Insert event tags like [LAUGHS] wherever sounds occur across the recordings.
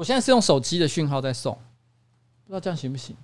我现在是用手机的讯号在送，不知道这样行不行？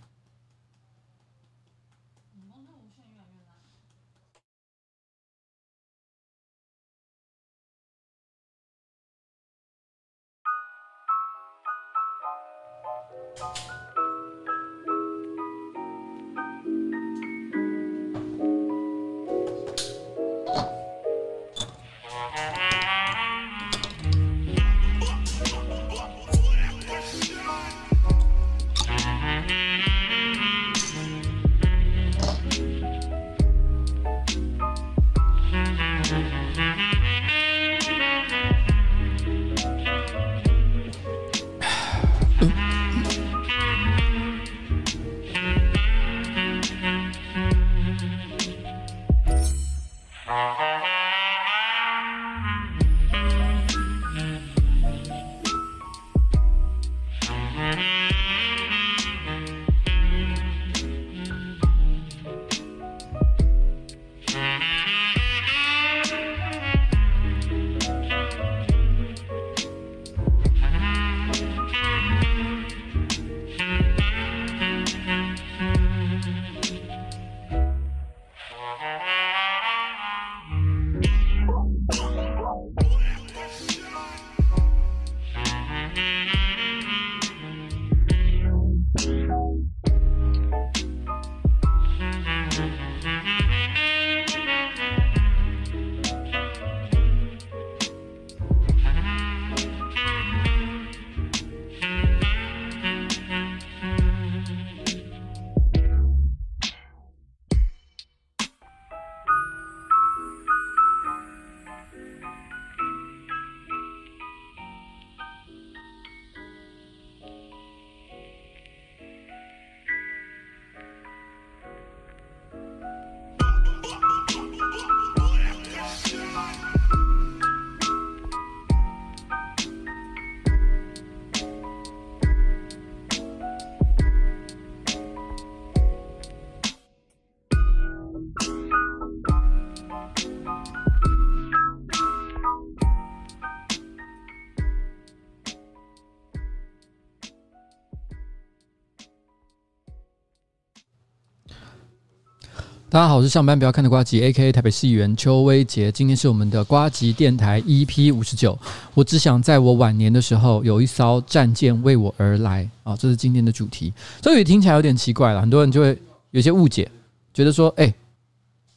大家好，我是上班不要看的瓜吉，A.K.A 台北市议员邱威杰。今天是我们的瓜吉电台 EP 五十九。我只想在我晚年的时候，有一艘战舰为我而来啊！这是今天的主题。这里听起来有点奇怪了，很多人就会有些误解，觉得说，哎，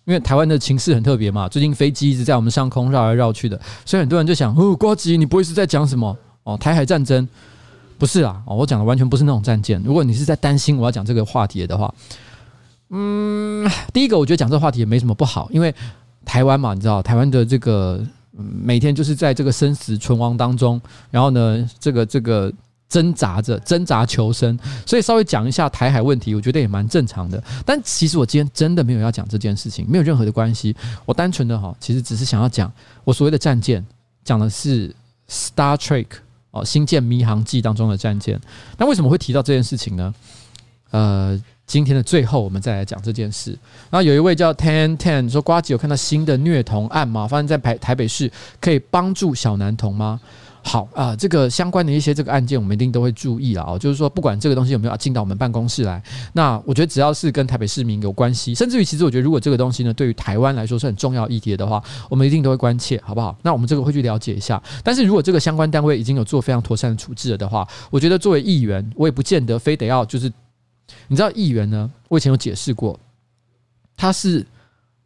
因为台湾的情势很特别嘛，最近飞机一直在我们上空绕来绕去的，所以很多人就想，哦，瓜吉，你不会是在讲什么哦？台海战争？不是啦，哦，我讲的完全不是那种战舰。如果你是在担心我要讲这个话题的话。嗯，第一个我觉得讲这个话题也没什么不好，因为台湾嘛，你知道台湾的这个每天就是在这个生死存亡当中，然后呢，这个这个挣扎着挣扎求生，所以稍微讲一下台海问题，我觉得也蛮正常的。但其实我今天真的没有要讲这件事情，没有任何的关系，我单纯的哈，其实只是想要讲我所谓的战舰，讲的是 Star Trek 哦，《星舰迷航记》当中的战舰。那为什么会提到这件事情呢？呃。今天的最后，我们再来讲这件事。然后有一位叫 Ten Ten 说：“瓜吉有看到新的虐童案吗？发生在台台北市，可以帮助小男童吗？”好啊，这个相关的一些这个案件，我们一定都会注意了啊。就是说，不管这个东西有没有进到我们办公室来，那我觉得只要是跟台北市民有关系，甚至于其实我觉得，如果这个东西呢，对于台湾来说是很重要议题的话，我们一定都会关切，好不好？那我们这个会去了解一下。但是如果这个相关单位已经有做非常妥善的处置了的话，我觉得作为议员，我也不见得非得要就是。你知道议员呢？我以前有解释过，他是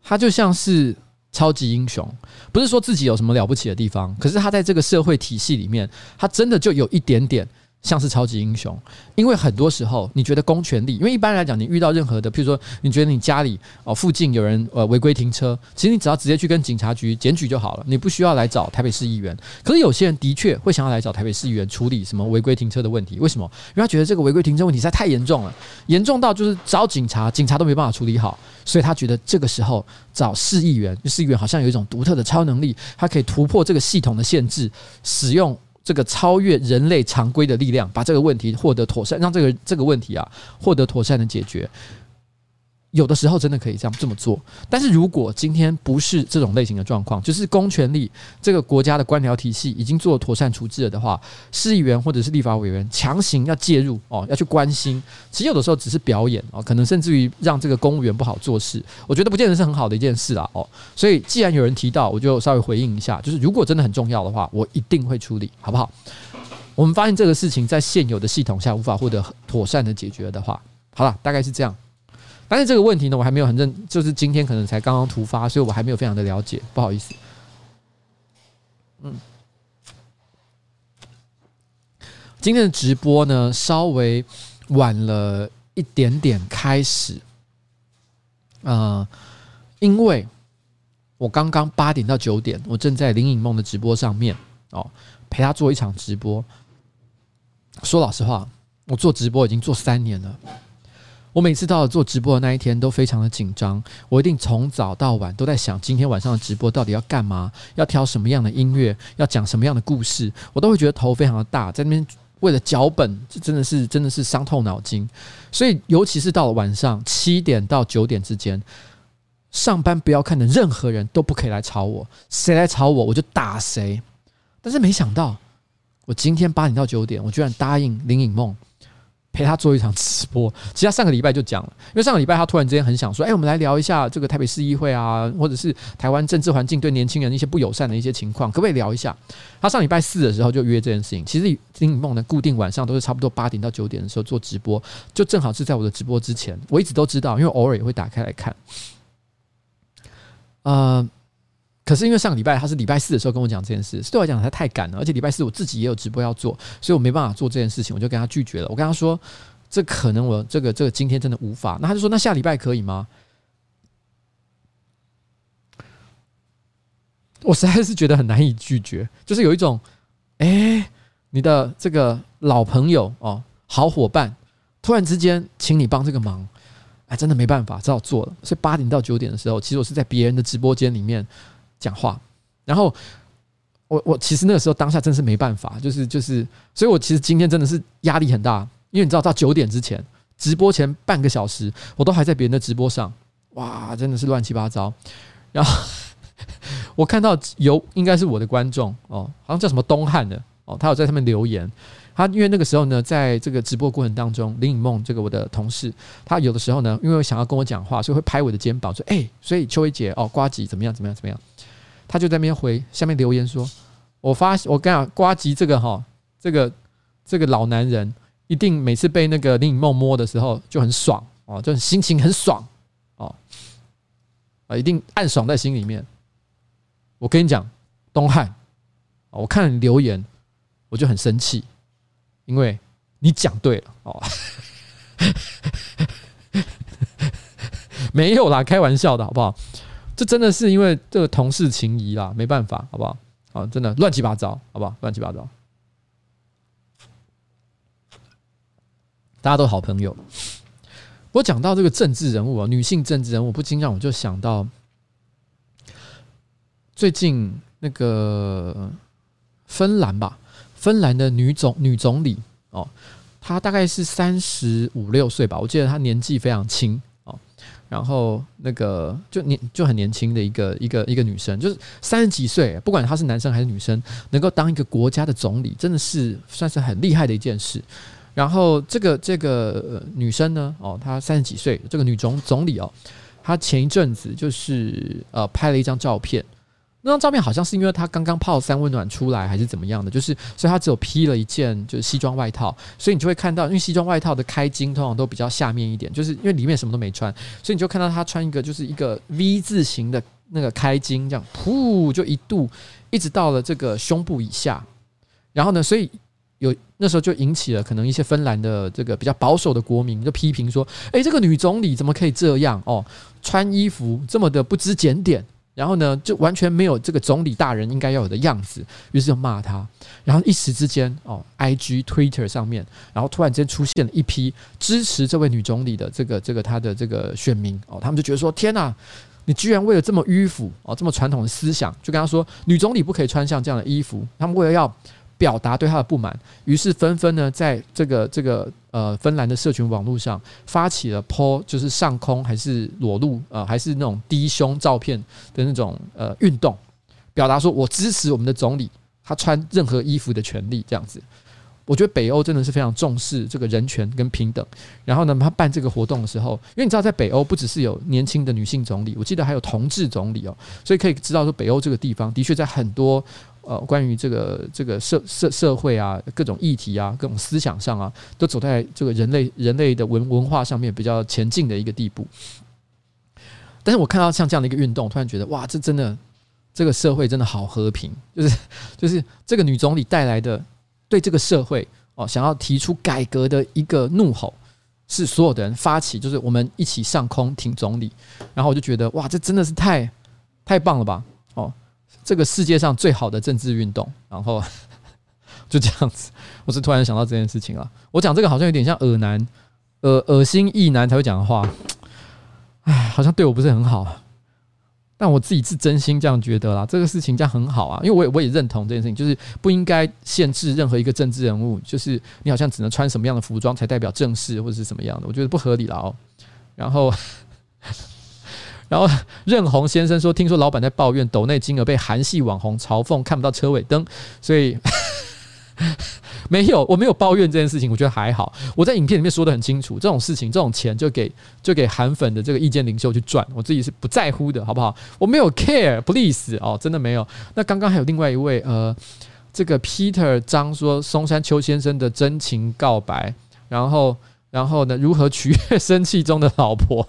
他就像是超级英雄，不是说自己有什么了不起的地方，可是他在这个社会体系里面，他真的就有一点点。像是超级英雄，因为很多时候你觉得公权力，因为一般来讲，你遇到任何的，譬如说你觉得你家里哦附近有人呃违规停车，其实你只要直接去跟警察局检举就好了，你不需要来找台北市议员。可是有些人的确会想要来找台北市议员处理什么违规停车的问题，为什么？因为他觉得这个违规停车问题实在太严重了，严重到就是找警察，警察都没办法处理好，所以他觉得这个时候找市议员，市议员好像有一种独特的超能力，他可以突破这个系统的限制，使用。这个超越人类常规的力量，把这个问题获得妥善，让这个这个问题啊获得妥善的解决。有的时候真的可以这样这么做，但是如果今天不是这种类型的状况，就是公权力这个国家的官僚体系已经做妥善处置了的话，市议员或者是立法委员强行要介入哦，要去关心，其实有的时候只是表演哦，可能甚至于让这个公务员不好做事，我觉得不见得是很好的一件事啊哦。所以既然有人提到，我就稍微回应一下，就是如果真的很重要的话，我一定会处理，好不好？我们发现这个事情在现有的系统下无法获得妥善的解决的话，好了，大概是这样。但是这个问题呢，我还没有很认，就是今天可能才刚刚突发，所以我还没有非常的了解，不好意思。嗯，今天的直播呢，稍微晚了一点点开始，呃，因为我刚刚八点到九点，我正在林颖梦的直播上面哦，陪他做一场直播。说老实话，我做直播已经做三年了。我每次到了做直播的那一天都非常的紧张，我一定从早到晚都在想今天晚上的直播到底要干嘛，要挑什么样的音乐，要讲什么样的故事，我都会觉得头非常的大，在那边为了脚本，这真的是真的是伤透脑筋。所以尤其是到了晚上七点到九点之间，上班不要看的任何人都不可以来吵我，谁来吵我我就打谁。但是没想到，我今天八点到九点，我居然答应林颖梦。陪他做一场直播，其实他上个礼拜就讲了，因为上个礼拜他突然之间很想说，哎，我们来聊一下这个台北市议会啊，或者是台湾政治环境对年轻人一些不友善的一些情况，可不可以聊一下？他上礼拜四的时候就约这件事情。其实林颖梦呢，固定晚上都是差不多八点到九点的时候做直播，就正好是在我的直播之前，我一直都知道，因为偶尔也会打开来看。呃。可是因为上个礼拜他是礼拜四的时候跟我讲这件事，对我来讲他太赶了，而且礼拜四我自己也有直播要做，所以我没办法做这件事情，我就跟他拒绝了。我跟他说，这可能我这个这个今天真的无法。那他就说，那下礼拜可以吗？我实在是觉得很难以拒绝，就是有一种，哎，你的这个老朋友哦，好伙伴，突然之间请你帮这个忙，哎，真的没办法，只好做了。所以八点到九点的时候，其实我是在别人的直播间里面。讲话，然后我我其实那个时候当下真是没办法，就是就是，所以我其实今天真的是压力很大，因为你知道到九点之前直播前半个小时，我都还在别人的直播上，哇，真的是乱七八糟。然后 [LAUGHS] 我看到有应该是我的观众哦，好像叫什么东汉的哦，他有在上面留言，他因为那个时候呢，在这个直播过程当中，林颖梦这个我的同事，他有的时候呢，因为想要跟我讲话，所以会拍我的肩膀说，哎，所以秋薇姐哦，呱吉怎么样怎么样怎么样。他就在那边回下面留言说：“我发我跟你讲，呱吉这个哈，这个这个老男人一定每次被那个林颖梦摸的时候就很爽哦，就心情很爽哦，啊，一定暗爽在心里面。我跟你讲，东汉，我看了你留言，我就很生气，因为你讲对了哦，[LAUGHS] 没有啦，开玩笑的好不好？”这真的是因为这个同事情谊啦，没办法，好不好？啊，真的乱七八糟，好不好？乱七八糟，大家都好朋友。我讲到这个政治人物啊，女性政治人物，不禁让我就想到最近那个芬兰吧，芬兰的女总女总理哦，她大概是三十五六岁吧，我记得她年纪非常轻。然后那个就年就很年轻的一个一个一个女生，就是三十几岁，不管她是男生还是女生，能够当一个国家的总理，真的是算是很厉害的一件事。然后这个这个女生呢，哦，她三十几岁，这个女总总理哦，她前一阵子就是呃拍了一张照片。那张照片好像是因为他刚刚泡三温暖出来，还是怎么样的？就是所以他只有披了一件就是西装外套，所以你就会看到，因为西装外套的开襟通常都比较下面一点，就是因为里面什么都没穿，所以你就看到他穿一个就是一个 V 字形的那个开襟，这样噗就一度一直到了这个胸部以下，然后呢，所以有那时候就引起了可能一些芬兰的这个比较保守的国民就批评说，诶，这个女总理怎么可以这样哦？穿衣服这么的不知检点。然后呢，就完全没有这个总理大人应该要有的样子，于是就骂他。然后一时之间，哦，IG、Twitter 上面，然后突然间出现了一批支持这位女总理的这个、这个她的这个选民哦，他们就觉得说：天呐，你居然为了这么迂腐哦、这么传统的思想，就跟他说女总理不可以穿像这样的衣服。他们为了要表达对他的不满，于是纷纷呢，在这个这个呃芬兰的社群网络上发起了 po，就是上空还是裸露、呃，还是那种低胸照片的那种呃运动，表达说我支持我们的总理，他穿任何衣服的权利这样子。我觉得北欧真的是非常重视这个人权跟平等。然后呢，他办这个活动的时候，因为你知道，在北欧不只是有年轻的女性总理，我记得还有同志总理哦，所以可以知道说，北欧这个地方的确在很多呃关于这个这个社社社会啊各种议题啊各种思想上啊，都走在这个人类人类的文文化上面比较前进的一个地步。但是我看到像这样的一个运动，突然觉得哇，这真的这个社会真的好和平，就是就是这个女总理带来的。对这个社会哦，想要提出改革的一个怒吼，是所有的人发起，就是我们一起上空挺总理。然后我就觉得哇，这真的是太太棒了吧！这个世界上最好的政治运动。然后 [LAUGHS] 就这样子，我是突然想到这件事情啊。我讲这个好像有点像恶男、恶恶心异男才会讲的话，哎，好像对我不是很好。但我自己是真心这样觉得啦，这个事情这样很好啊，因为我也我也认同这件事情，就是不应该限制任何一个政治人物，就是你好像只能穿什么样的服装才代表正式或者是什么样的，我觉得不合理了哦。然后，然后任鸿先生说，听说老板在抱怨抖内金额被韩系网红嘲讽看不到车尾灯，所以。[LAUGHS] 没有，我没有抱怨这件事情，我觉得还好。我在影片里面说得很清楚，这种事情，这种钱就给就给韩粉的这个意见领袖去赚，我自己是不在乎的，好不好？我没有 care，please 哦，真的没有。那刚刚还有另外一位，呃，这个 Peter 张说松山丘先生的真情告白，然后然后呢，如何取悦生气中的老婆？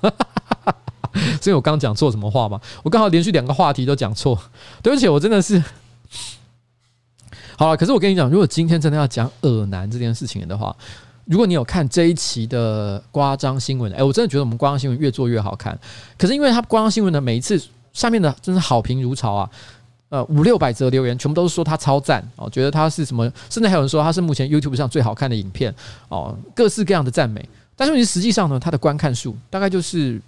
所以我刚讲错什么话吗？我刚好连续两个话题都讲错，对不起，我真的是。好了，可是我跟你讲，如果今天真的要讲恶男这件事情的话，如果你有看这一期的呱张新闻，哎，我真的觉得我们呱张新闻越做越好看。可是因为他呱张新闻的每一次下面的真是好评如潮啊，呃，五六百则留言全部都是说他超赞哦，觉得他是什么，甚至还有人说他是目前 YouTube 上最好看的影片哦，各式各样的赞美。但是实际上呢，他的观看数大概就是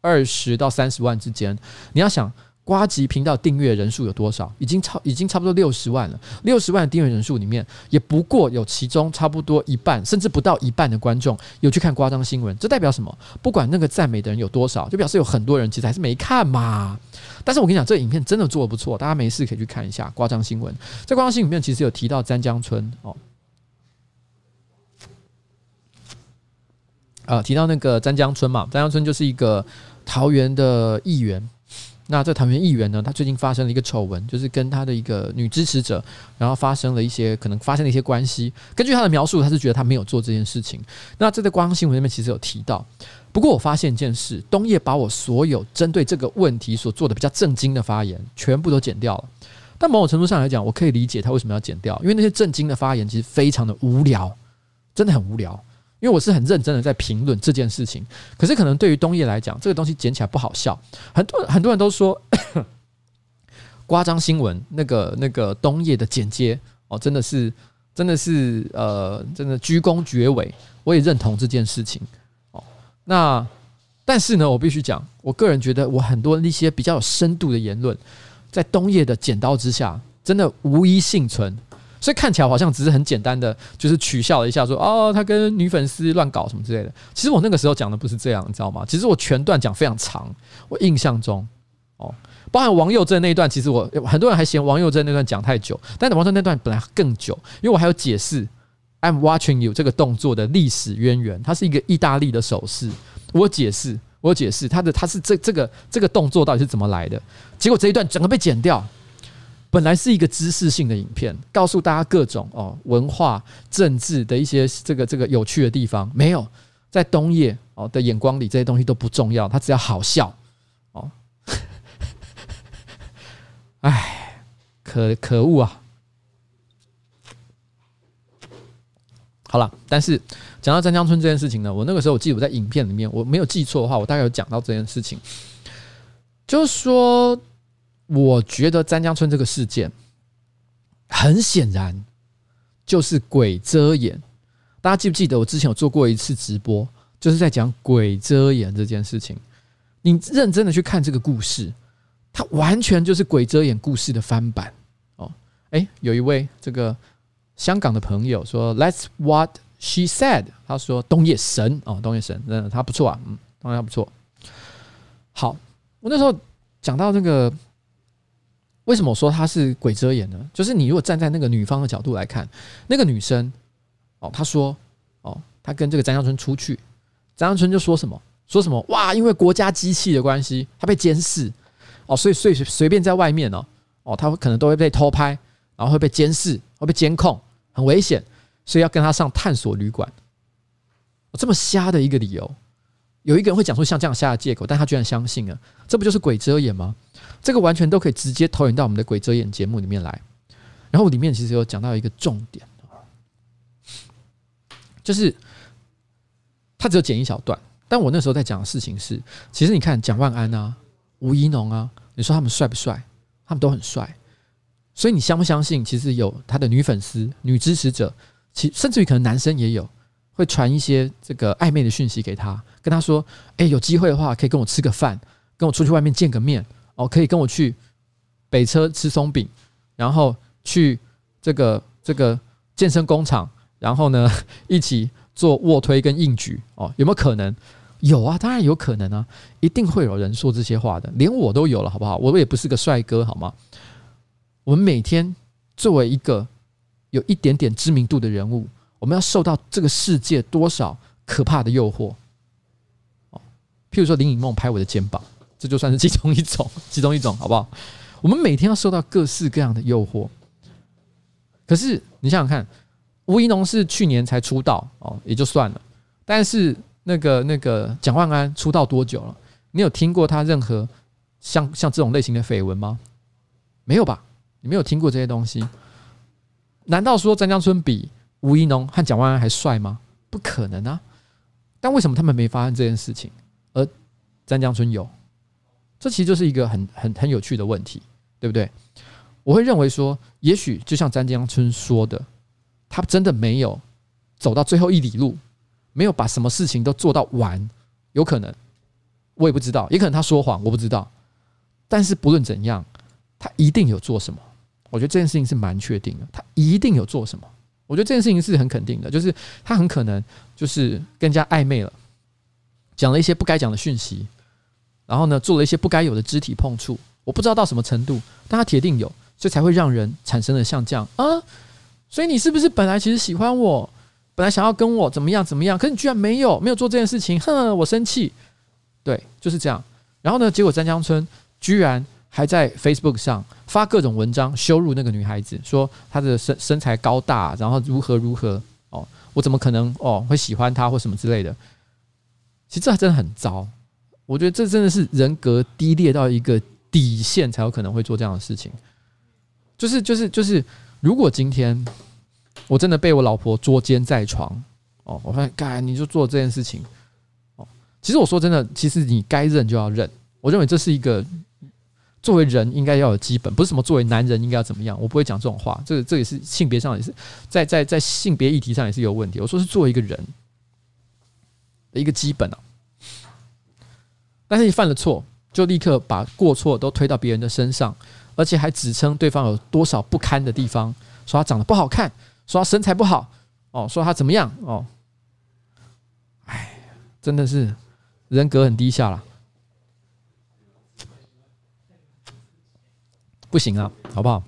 二十到三十万之间。你要想。瓜吉频道订阅人数有多少？已经超已经差不多六十万了。六十万订阅人数里面，也不过有其中差不多一半，甚至不到一半的观众有去看呱张新闻。这代表什么？不管那个赞美的人有多少，就表示有很多人其实还是没看嘛。但是我跟你讲，这个影片真的做得不错，大家没事可以去看一下呱张新闻。在呱张新闻里面，其实有提到詹江村哦，啊，提到那个詹江村嘛，詹江村就是一个桃园的议员。那这桃园议员呢，他最近发生了一个丑闻，就是跟他的一个女支持者，然后发生了一些可能发生了一些关系。根据他的描述，他是觉得他没有做这件事情。那这在呱张新闻里面其实有提到。不过我发现一件事，东叶把我所有针对这个问题所做的比较正经的发言全部都剪掉了。但某种程度上来讲，我可以理解他为什么要剪掉，因为那些正经的发言其实非常的无聊，真的很无聊。因为我是很认真的在评论这件事情，可是可能对于东叶来讲，这个东西剪起来不好笑。很多很多人都说，[COUGHS] 夸张新闻那个那个东叶的剪接哦，真的是真的是呃，真的鞠躬绝尾。我也认同这件事情哦。那但是呢，我必须讲，我个人觉得我很多一些比较有深度的言论，在东叶的剪刀之下，真的无一幸存。所以看起来好像只是很简单的，就是取笑了一下，说哦，他跟女粉丝乱搞什么之类的。其实我那个时候讲的不是这样，你知道吗？其实我全段讲非常长。我印象中，哦，包含王佑正那一段，其实我很多人还嫌王佑正那段讲太久，但是王佑正那段本来更久，因为我还有解释 "I'm watching you" 这个动作的历史渊源，它是一个意大利的手势。我解释，我解释他的他是这这个这个动作到底是怎么来的。结果这一段整个被剪掉。本来是一个知识性的影片，告诉大家各种哦文化、政治的一些这个这个有趣的地方。没有在东叶哦的眼光里，这些东西都不重要，他只要好笑哦。[LAUGHS] 哎，可可恶啊！好了，但是讲到湛江村这件事情呢，我那个时候我记得我在影片里面，我没有记错的话，我大概有讲到这件事情，就是说。我觉得詹江村这个事件，很显然就是鬼遮眼。大家记不记得我之前有做过一次直播，就是在讲鬼遮眼这件事情。你认真的去看这个故事，它完全就是鬼遮眼故事的翻版哦。诶，有一位这个香港的朋友说，That's what she said。他说东野神哦，东野神，真的他不错啊，嗯，当然他不错。好，我那时候讲到那个，为什么说他是鬼遮眼呢？就是你如果站在那个女方的角度来看，那个女生哦，她说哦，她跟这个张江春出去，张江春就说什么？说什么？哇，因为国家机器的关系，他被监视哦，所以随随便在外面哦哦，他可能都会被偷拍，然后会被监视，会被监控。很危险，所以要跟他上探索旅馆。这么瞎的一个理由，有一个人会讲出像这样瞎的借口，但他居然相信了，这不就是鬼遮眼吗？这个完全都可以直接投影到我们的鬼遮眼节目里面来。然后里面其实有讲到一个重点，就是他只有剪一小段，但我那时候在讲的事情是，其实你看蒋万安啊、吴怡农啊，你说他们帅不帅？他们都很帅。所以你相不相信？其实有他的女粉丝、女支持者，其甚至于可能男生也有，会传一些这个暧昧的讯息给他，跟他说：“哎，有机会的话，可以跟我吃个饭，跟我出去外面见个面哦，可以跟我去北车吃松饼，然后去这个这个健身工厂，然后呢一起做卧推跟硬举哦，有没有可能？有啊，当然有可能啊，一定会有人说这些话的，连我都有了，好不好？我也不是个帅哥，好吗？”我们每天作为一个有一点点知名度的人物，我们要受到这个世界多少可怕的诱惑？哦，譬如说林颖梦拍我的肩膀，这就算是其中一种，[LAUGHS] 其中一种，好不好？我们每天要受到各式各样的诱惑。可是你想想看，吴怡农是去年才出道哦，也就算了。但是那个那个蒋万安出道多久了？你有听过他任何像像这种类型的绯闻吗？没有吧？你没有听过这些东西？难道说张江春比吴怡农和蒋万安还帅吗？不可能啊！但为什么他们没发生这件事情，而张江春有？这其实就是一个很很很有趣的问题，对不对？我会认为说，也许就像张江春说的，他真的没有走到最后一里路，没有把什么事情都做到完，有可能，我也不知道，也可能他说谎，我不知道。但是不论怎样，他一定有做什么。我觉得这件事情是蛮确定的，他一定有做什么。我觉得这件事情是很肯定的，就是他很可能就是更加暧昧了，讲了一些不该讲的讯息，然后呢，做了一些不该有的肢体碰触。我不知道到什么程度，但他铁定有，所以才会让人产生了像这样啊。所以你是不是本来其实喜欢我，本来想要跟我怎么样怎么样，可是你居然没有没有做这件事情，哼，我生气。对，就是这样。然后呢，结果詹江村居然。还在 Facebook 上发各种文章羞辱那个女孩子，说她的身身材高大，然后如何如何哦，我怎么可能哦会喜欢她或什么之类的？其实这还真的很糟，我觉得这真的是人格低劣到一个底线才有可能会做这样的事情。就是就是就是，如果今天我真的被我老婆捉奸在床哦，我发现，该你就做这件事情哦。其实我说真的，其实你该认就要认，我认为这是一个。作为人应该要有基本，不是什么作为男人应该要怎么样，我不会讲这种话。这个这也是性别上也是在在在性别议题上也是有问题。我说是作为一个人的一个基本啊，但是你犯了错，就立刻把过错都推到别人的身上，而且还指称对方有多少不堪的地方，说他长得不好看，说他身材不好，哦，说他怎么样，哦，哎，真的是人格很低下了。不行啊，好不好？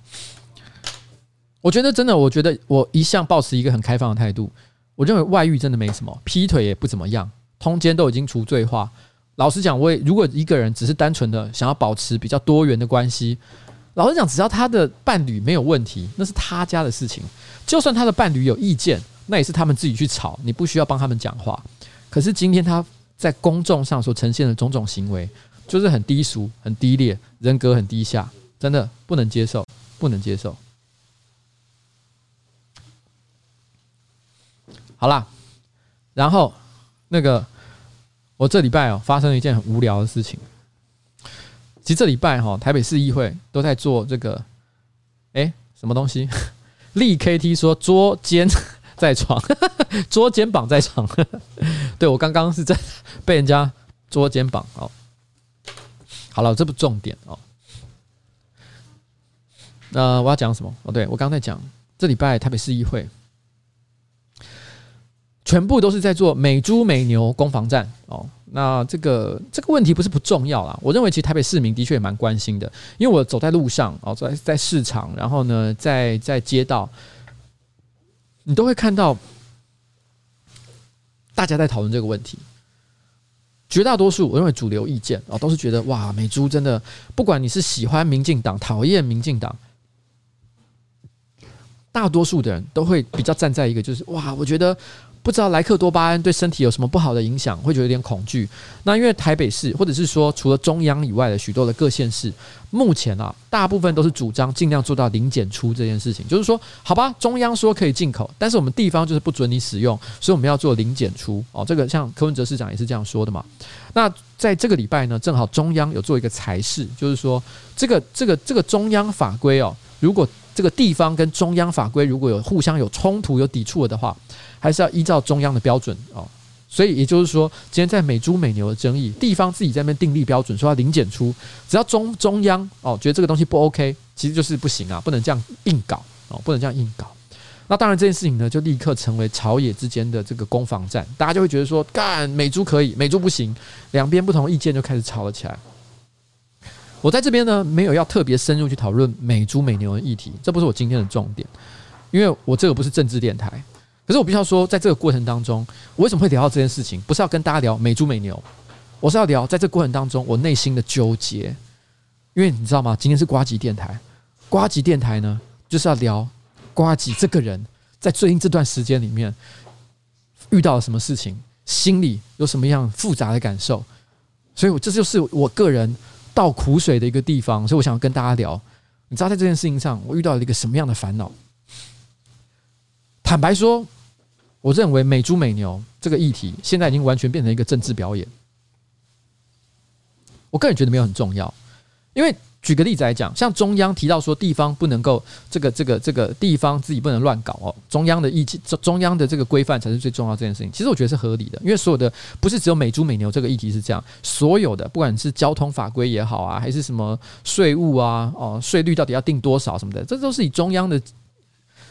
我觉得真的，我觉得我一向保持一个很开放的态度。我认为外遇真的没什么，劈腿也不怎么样，通奸都已经除罪化。老实讲，我如果一个人只是单纯的想要保持比较多元的关系，老实讲，只要他的伴侣没有问题，那是他家的事情。就算他的伴侣有意见，那也是他们自己去吵，你不需要帮他们讲话。可是今天他在公众上所呈现的种种行为，就是很低俗、很低劣，人格很低下。真的不能接受，不能接受。好啦，然后那个我这礼拜哦发生了一件很无聊的事情。其实这礼拜哈台北市议会都在做这个，哎，什么东西？力 KT 说捉奸在床，捉肩膀在床。对，我刚刚是在被人家捉肩膀哦。好了，这不重点哦。呃，我要讲什么？哦，对，我刚才讲这礼拜台北市议会。全部都是在做美猪美牛攻防战哦。那这个这个问题不是不重要啦。我认为其实台北市民的确也蛮关心的，因为我走在路上哦，在在市场，然后呢，在在街道，你都会看到大家在讨论这个问题。绝大多数我认为主流意见哦，都是觉得哇，美猪真的，不管你是喜欢民进党、讨厌民进党，大多数的人都会比较站在一个就是哇，我觉得。不知道莱克多巴胺对身体有什么不好的影响，会觉得有点恐惧。那因为台北市，或者是说除了中央以外的许多的各县市，目前啊，大部分都是主张尽量做到零检出这件事情。就是说，好吧，中央说可以进口，但是我们地方就是不准你使用，所以我们要做零检出哦。这个像柯文哲市长也是这样说的嘛。那在这个礼拜呢，正好中央有做一个裁示，就是说这个这个这个中央法规哦，如果这个地方跟中央法规如果有互相有冲突、有抵触了的话。还是要依照中央的标准哦，所以也就是说，今天在美猪美牛的争议，地方自己在那边订立标准，说要零检出，只要中中央哦觉得这个东西不 OK，其实就是不行啊，不能这样硬搞哦，不能这样硬搞。那当然这件事情呢，就立刻成为朝野之间的这个攻防战，大家就会觉得说，干美猪可以，美猪不行，两边不同意见就开始吵了起来。我在这边呢，没有要特别深入去讨论美猪美牛的议题，这不是我今天的重点，因为我这个不是政治电台。可是我必须要说，在这个过程当中，我为什么会聊到这件事情？不是要跟大家聊美猪美牛，我是要聊在这个过程当中我内心的纠结。因为你知道吗？今天是瓜吉电台，瓜吉电台呢就是要聊瓜吉这个人在最近这段时间里面遇到了什么事情，心里有什么样复杂的感受。所以，我这就是我个人倒苦水的一个地方。所以我想要跟大家聊，你知道在这件事情上，我遇到了一个什么样的烦恼？坦白说。我认为美猪美牛这个议题现在已经完全变成一个政治表演。我个人觉得没有很重要，因为举个例子来讲，像中央提到说地方不能够这个这个这个地方自己不能乱搞哦，中央的意见中中央的这个规范才是最重要这件事情。其实我觉得是合理的，因为所有的不是只有美猪美牛这个议题是这样，所有的不管是交通法规也好啊，还是什么税务啊哦税率到底要定多少什么的，这都是以中央的。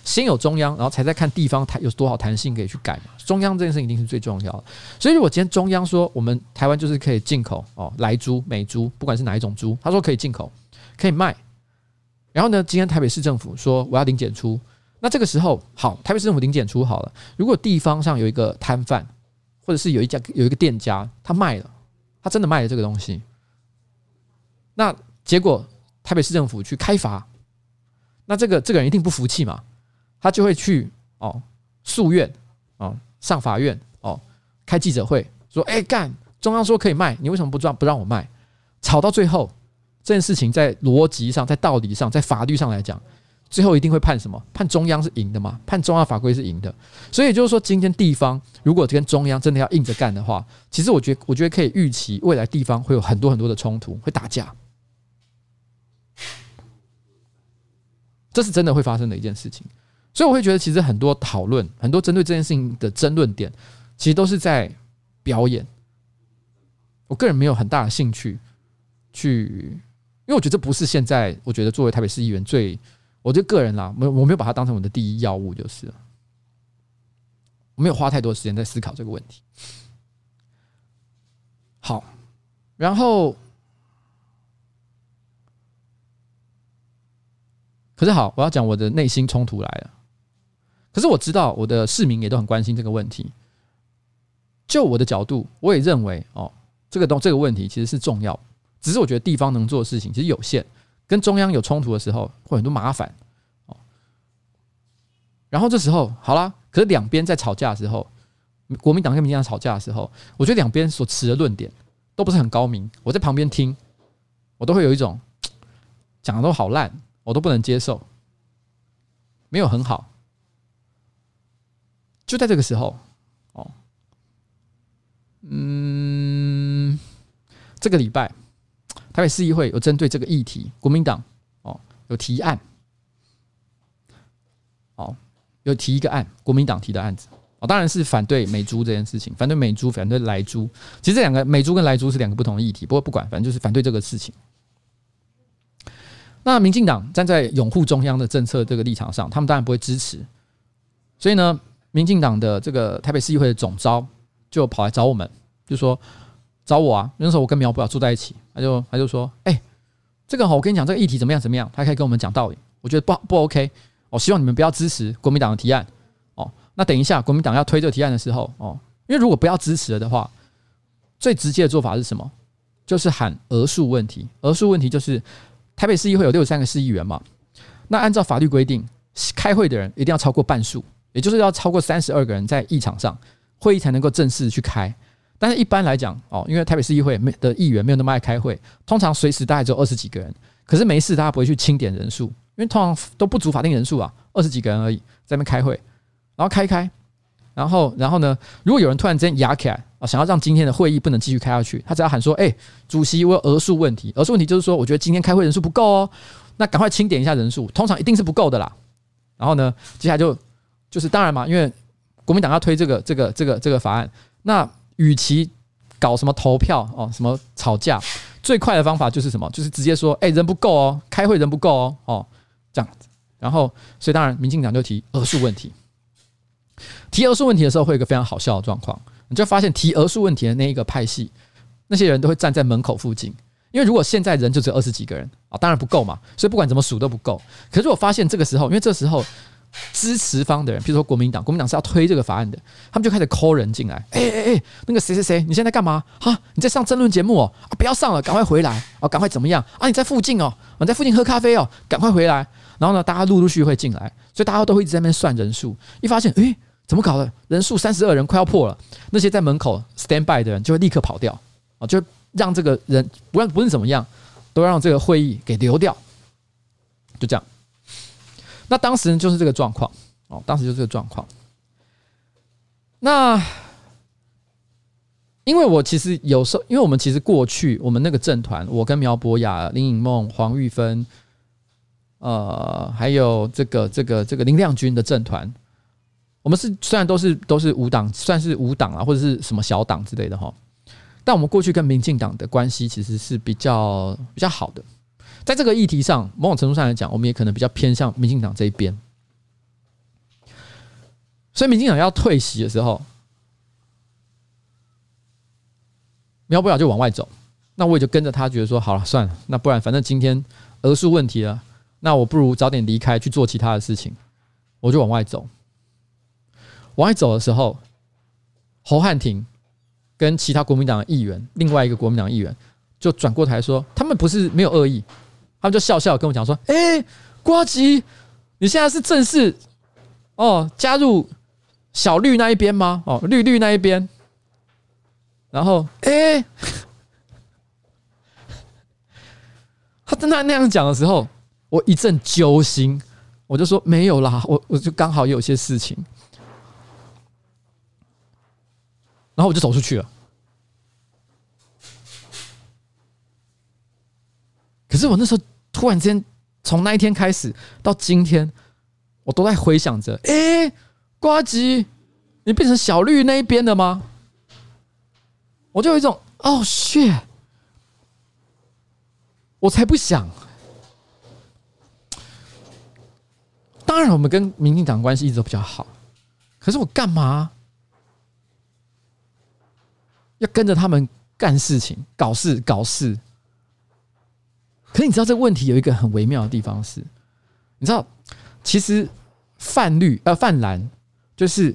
先有中央，然后才在看地方弹有多少弹性可以去改嘛。中央这件事一定是最重要的。所以如果今天中央说我们台湾就是可以进口哦，莱猪、美猪，不管是哪一种猪，他说可以进口，可以卖。然后呢，今天台北市政府说我要零检出，那这个时候好，台北市政府零检出好了。如果地方上有一个摊贩，或者是有一家有一个店家，他卖了，他真的卖了这个东西，那结果台北市政府去开罚，那这个这个人一定不服气嘛。他就会去哦诉愿哦上法院哦开记者会说哎干中央说可以卖你为什么不让不让我卖？吵到最后这件事情在逻辑上在道理上在法律上来讲最后一定会判什么？判中央是赢的嘛判中央法规是赢的。所以就是说今天地方如果跟中央真的要硬着干的话其实我觉得我觉得可以预期未来地方会有很多很多的冲突会打架。这是真的会发生的一件事情。所以我会觉得，其实很多讨论，很多针对这件事情的争论点，其实都是在表演。我个人没有很大的兴趣去，因为我觉得这不是现在我觉得作为台北市议员最，我就个人啦，没我没有把它当成我的第一要务，就是。我没有花太多时间在思考这个问题。好，然后。可是好，我要讲我的内心冲突来了。可是我知道我的市民也都很关心这个问题。就我的角度，我也认为哦，这个东这个问题其实是重要。只是我觉得地方能做的事情其实有限，跟中央有冲突的时候会很多麻烦哦。然后这时候好啦，可是两边在吵架的时候，国民党跟民进党吵架的时候，我觉得两边所持的论点都不是很高明。我在旁边听，我都会有一种讲的都好烂。我都不能接受，没有很好。就在这个时候，哦，嗯，这个礼拜，台北市议会有针对这个议题，国民党哦有提案，哦有提一个案，国民党提的案子，哦当然是反对美猪这件事情，反对美猪，反对莱猪。其实这两个美猪跟莱猪是两个不同的议题，不过不管，反正就是反对这个事情。那民进党站在拥护中央的政策这个立场上，他们当然不会支持。所以呢，民进党的这个台北市议会的总召就跑来找我们，就说找我啊。那时候我跟苗博雅住在一起，他就他就说：“哎、这个我跟你讲，这个议题怎么样怎么样？”他可以跟我们讲道理。我觉得不不 OK。我希望你们不要支持国民党的提案哦。那等一下国民党要推这个提案的时候哦，因为如果不要支持了的话，最直接的做法是什么？就是喊额数问题。额数问题就是台北市议会有六十三个市议员嘛，那按照法律规定，开会的人一定要超过半数，也就是要超过三十二个人在议场上，会议才能够正式去开。但是一般来讲哦，因为台北市议会没的议员没有那么爱开会，通常随时大概只有二十几个人，可是没事大家不会去清点人数。因为通常都不足法定人数啊，二十几个人而已，在那边开会，然后开开，然后然后呢，如果有人突然之间压起来啊，想要让今天的会议不能继续开下去，他只要喊说：“哎，主席，我有额数问题。”额数问题就是说，我觉得今天开会人数不够哦，那赶快清点一下人数，通常一定是不够的啦。然后呢，接下来就就是当然嘛，因为国民党要推这个这个这个这个法案，那与其搞什么投票哦，什么吵架，最快的方法就是什么？就是直接说：“哎，人不够哦，开会人不够哦，哦。”这样子，然后，所以当然，民进党就提额数问题。提额数问题的时候，会有一个非常好笑的状况，你就发现提额数问题的那一个派系，那些人都会站在门口附近，因为如果现在人就只有二十几个人啊，当然不够嘛，所以不管怎么数都不够。可是我发现这个时候，因为这时候。支持方的人，譬如说国民党，国民党是要推这个法案的，他们就开始抠人进来。哎哎哎，那个谁谁谁，你现在干嘛？哈，你在上争论节目哦，不要上了，赶快回来哦，赶快怎么样啊？你在附近哦，你在附近喝咖啡哦，赶快回来。然后呢，大家陆陆续续会进来，所以大家都会一直在那边算人数。一发现，哎，怎么搞的？人数三十二人，快要破了。那些在门口 stand by 的人就会立刻跑掉啊，就让这个人不论不论怎么样，都让这个会议给流掉。就这样。那当时就是这个状况哦，当时就是这个状况。那因为我其实有时候，因为我们其实过去我们那个政团，我跟苗博雅、林颖梦、黄玉芬，呃，还有这个这个这个林亮君的政团，我们是虽然都是都是无党，算是无党啊，或者是什么小党之类的哈，但我们过去跟民进党的关系其实是比较比较好的。在这个议题上，某种程度上来讲，我们也可能比较偏向民进党这一边。所以，民进党要退席的时候，苗博雅就往外走，那我也就跟着他，觉得说好了，算了，那不然反正今天额数问题了，那我不如早点离开去做其他的事情，我就往外走。往外走的时候，侯汉廷跟其他国民党的议员，另外一个国民党议员就转过台说，他们不是没有恶意。他们就笑笑跟我讲说：“哎，瓜吉，你现在是正式哦加入小绿那一边吗？哦，绿绿那一边。然后，哎，他正在那样讲的时候，我一阵揪心，我就说没有啦，我我就刚好有些事情，然后我就走出去了。”可是我那时候突然间，从那一天开始到今天，我都在回想着：[LAUGHS] 哎，瓜吉，你变成小绿那一边的吗？我就有一种哦，shit，我才不想。当然，我们跟民进党关系一直都比较好，可是我干嘛要跟着他们干事情、搞事、搞事？可是你知道这个问题有一个很微妙的地方是，你知道，其实泛绿呃泛蓝就是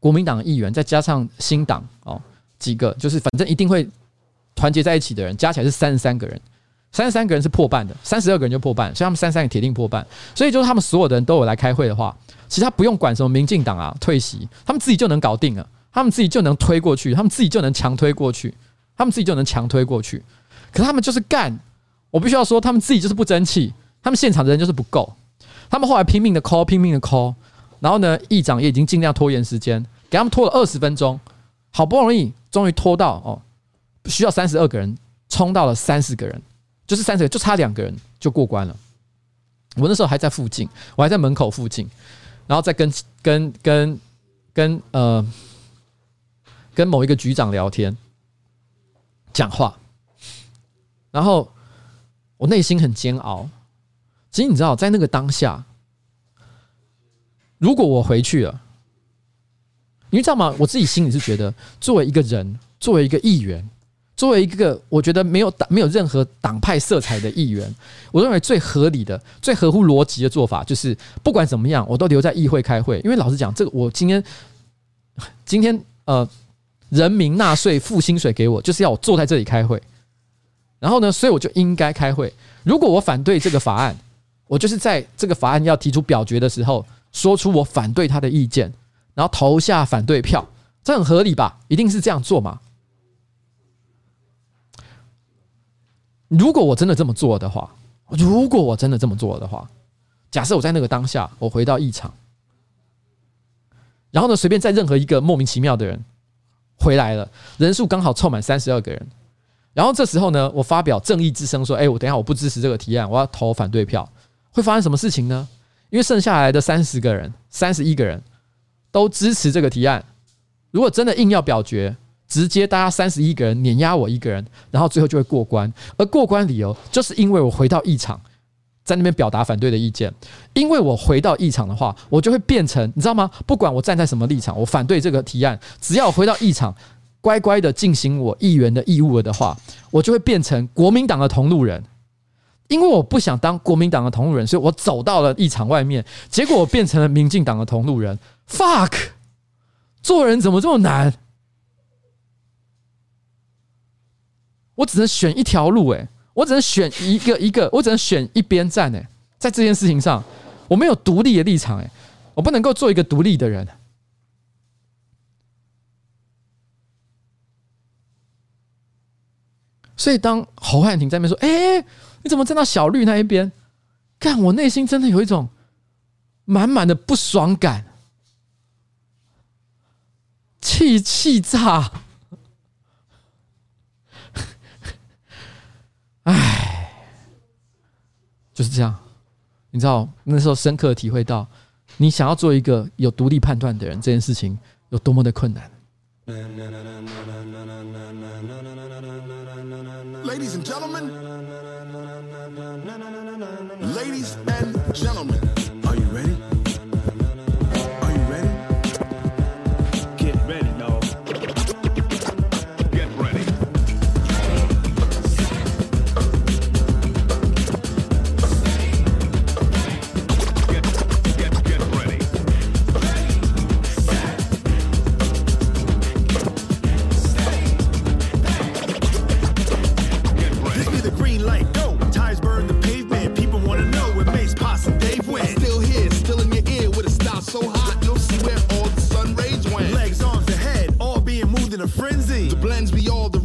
国民党议员，再加上新党哦几个，就是反正一定会团结在一起的人，加起来是三十三个人，三十三个人是破半的，三十二个人就破半，所以他们三十三个铁定破半。所以就是他们所有的人都有来开会的话，其实他不用管什么民进党啊退席，他们自己就能搞定了，他们自己就能推过去，他们自己就能强推过去，他们自己就能强推过去。可是他们就是干。我必须要说，他们自己就是不争气，他们现场的人就是不够。他们后来拼命的 call，拼命的 call，然后呢，议长也已经尽量拖延时间，给他们拖了二十分钟，好不容易终于拖到哦，需要三十二个人，冲到了三十个人，就是三十个，就差两个人就过关了。我那时候还在附近，我还在门口附近，然后再跟跟跟跟呃跟某一个局长聊天讲话，然后。我内心很煎熬，其实你知道，在那个当下，如果我回去了，你知道吗？我自己心里是觉得，作为一个人，作为一个议员，作为一个我觉得没有党、没有任何党派色彩的议员，我认为最合理的、最合乎逻辑的做法，就是不管怎么样，我都留在议会开会。因为老实讲，这个我今天，今天呃，人民纳税付薪水给我，就是要我坐在这里开会。然后呢，所以我就应该开会。如果我反对这个法案，我就是在这个法案要提出表决的时候，说出我反对他的意见。然后投下反对票，这很合理吧？一定是这样做嘛？如果我真的这么做的话，如果我真的这么做的话，假设我在那个当下，我回到议场，然后呢，随便在任何一个莫名其妙的人回来了，人数刚好凑满三十二个人，然后这时候呢，我发表正义之声，说：“哎，我等一下我不支持这个提案，我要投反对票。”会发生什么事情呢？因为剩下来的三十个人，三十一个人。都支持这个提案。如果真的硬要表决，直接大家三十一个人碾压我一个人，然后最后就会过关。而过关理由就是因为我回到议场，在那边表达反对的意见。因为我回到议场的话，我就会变成你知道吗？不管我站在什么立场，我反对这个提案，只要回到议场，乖乖的进行我议员的义务的话，我就会变成国民党的同路人。因为我不想当国民党的同路人，所以我走到了议场外面，结果我变成了民进党的同路人。Fuck，做人怎么这么难？我只能选一条路，诶，我只能选一个一个，我只能选一边站，诶，在这件事情上，我没有独立的立场，诶，我不能够做一个独立的人。所以当侯汉廷在那边说：“哎。”你怎么站到小绿那一边？看我内心真的有一种满满的不爽感，气气炸！[LAUGHS] 哎，就是这样。你知道那时候深刻体会到，你想要做一个有独立判断的人，这件事情有多么的困难。Ladies and gentlemen. Ladies and gentlemen.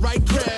right crowd.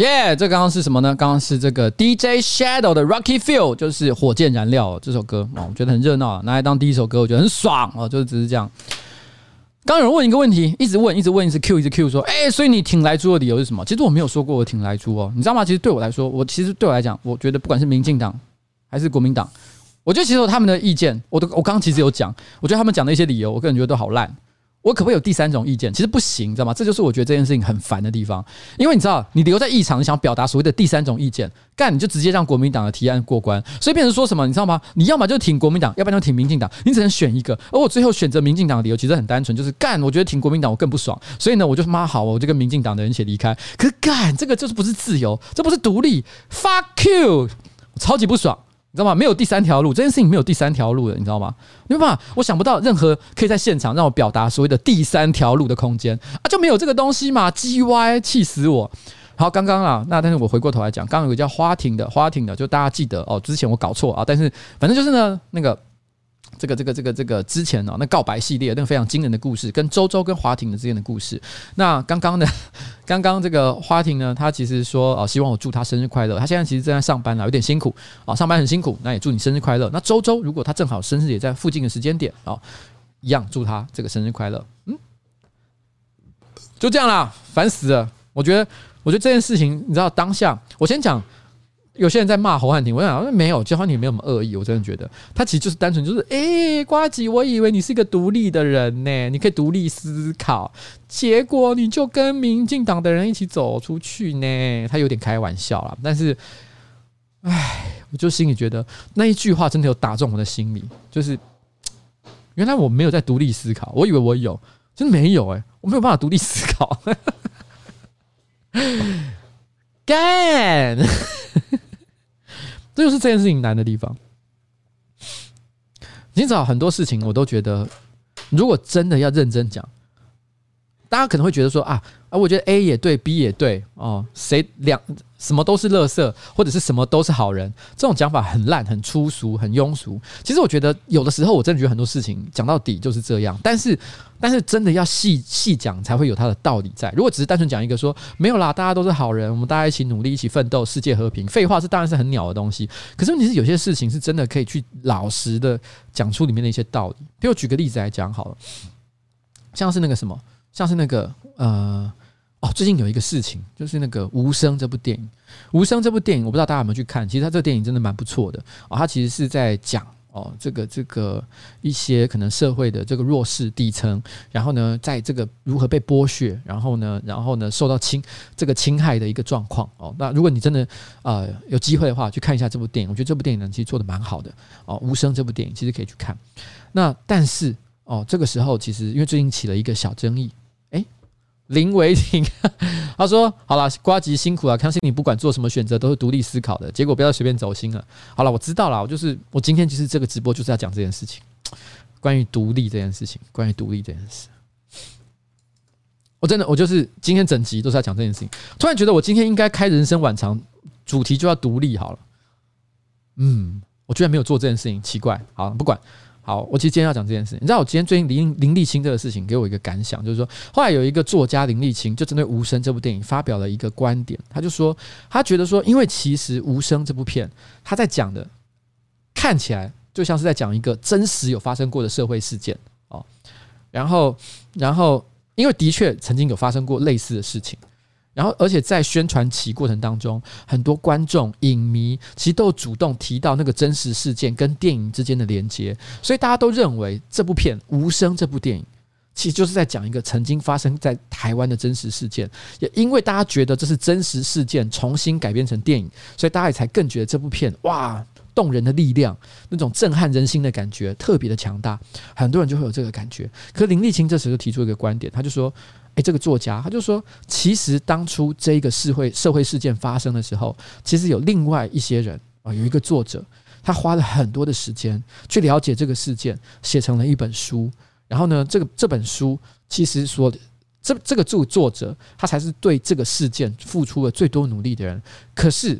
耶，这刚刚是什么呢？刚刚是这个 DJ Shadow 的 Rocky Fuel，就是火箭燃料这首歌哦，我觉得很热闹，拿来当第一首歌，我觉得很爽哦，就是只是这样。刚有人问一个问题，一直问，一直问，一直 Q，一直 Q，说，哎，所以你挺来猪的理由是什么？其实我没有说过我挺来猪哦，你知道吗？其实对我来说，我其实对我来讲，我觉得不管是民进党还是国民党，我觉得其实他们的意见，我都我刚刚其实有讲，我觉得他们讲的一些理由，我个人觉得都好烂。我可不可以有第三种意见？其实不行，知道吗？这就是我觉得这件事情很烦的地方。因为你知道，你留在议场，你想表达所谓的第三种意见，干你就直接让国民党的提案过关。所以变成说什么，你知道吗？你要么就挺国民党，要不然就挺民进党，你只能选一个。而我最后选择民进党的理由其实很单纯，就是干，我觉得挺国民党我更不爽。所以呢，我就妈好，我就跟民进党的人一起离开。可干，这个就是不是自由，这不是独立，fuck you，超级不爽。你知道吗？没有第三条路，这件事情没有第三条路的，你知道吗？没办法，我想不到任何可以在现场让我表达所谓的第三条路的空间啊，就没有这个东西嘛，G Y，气死我！好，刚刚啊，那但是我回过头来讲，刚刚有个叫花亭的，花亭的，就大家记得哦，之前我搞错啊，但是反正就是呢，那个。这个这个这个这个之前哦，那告白系列那个非常惊人的故事，跟周周跟华庭的之间的故事。那刚刚呢，[LAUGHS] 刚刚这个华庭呢，他其实说哦，希望我祝他生日快乐。他现在其实正在上班了，有点辛苦啊，上班很辛苦。那也祝你生日快乐。那周周如果他正好生日也在附近的时间点啊，一样祝他这个生日快乐。嗯，就这样啦，烦死了。我觉得，我觉得这件事情，你知道，当下我先讲。有些人在骂侯汉廷，我想没有，侯汉廷没有什么恶意，我真的觉得。他其实就是单纯就是，哎、欸，呱吉，我以为你是一个独立的人呢，你可以独立思考，结果你就跟民进党的人一起走出去呢，他有点开玩笑啦，但是，哎，我就心里觉得那一句话真的有打中我的心里，就是原来我没有在独立思考，我以为我有，真的没有哎、我没有办法独立思考，[LAUGHS] 干。这就是这件事情难的地方。今早很多事情，我都觉得，如果真的要认真讲，大家可能会觉得说啊啊，我觉得 A 也对，B 也对哦，谁两？什么都是垃圾，或者是什么都是好人，这种讲法很烂、很粗俗、很庸俗。其实我觉得有的时候，我真的觉得很多事情讲到底就是这样。但是，但是真的要细细讲，才会有它的道理在。如果只是单纯讲一个说没有啦，大家都是好人，我们大家一起努力、一起奋斗，世界和平，废话，是当然是很鸟的东西。可是问题是，有些事情是真的可以去老实的讲出里面的一些道理。比如举个例子来讲好了，像是那个什么，像是那个呃。哦，最近有一个事情，就是那个《无声》这部电影，《无声》这部电影，我不知道大家有没有去看。其实它这个电影真的蛮不错的哦。它其实是在讲哦，这个这个一些可能社会的这个弱势底层，然后呢，在这个如何被剥削，然后呢，然后呢，受到侵这个侵害的一个状况哦。那如果你真的呃有机会的话，去看一下这部电影，我觉得这部电影呢其实做的蛮好的哦。《无声》这部电影其实可以去看。那但是哦，这个时候其实因为最近起了一个小争议。林维廷 [LAUGHS] 他说：“好了，瓜吉辛苦了，相信你不管做什么选择都是独立思考的，结果不要随便走心了。好了，我知道了，我就是我今天其实这个直播就是要讲这件事情，关于独立这件事情，关于独立这件事。我真的，我就是今天整集都是要讲这件事情。突然觉得我今天应该开人生晚长，主题就要独立好了。嗯，我居然没有做这件事情，奇怪。好，不管。”好，我其实今天要讲这件事。你知道我今天最近林林立青这个事情给我一个感想，就是说，后来有一个作家林立青就针对《无声》这部电影发表了一个观点，他就说，他觉得说，因为其实《无声》这部片他在讲的看起来就像是在讲一个真实有发生过的社会事件哦，然后，然后，因为的确曾经有发生过类似的事情。然后，而且在宣传期过程当中，很多观众、影迷其实都主动提到那个真实事件跟电影之间的连接，所以大家都认为这部片《无声》这部电影其实就是在讲一个曾经发生在台湾的真实事件。也因为大家觉得这是真实事件重新改编成电影，所以大家也才更觉得这部片哇，动人的力量，那种震撼人心的感觉特别的强大。很多人就会有这个感觉。可林立青这时就提出一个观点，他就说。诶，这个作家他就说，其实当初这个社会社会事件发生的时候，其实有另外一些人啊，有一个作者，他花了很多的时间去了解这个事件，写成了一本书。然后呢，这个这本书其实说，这这个著作者他才是对这个事件付出了最多努力的人。可是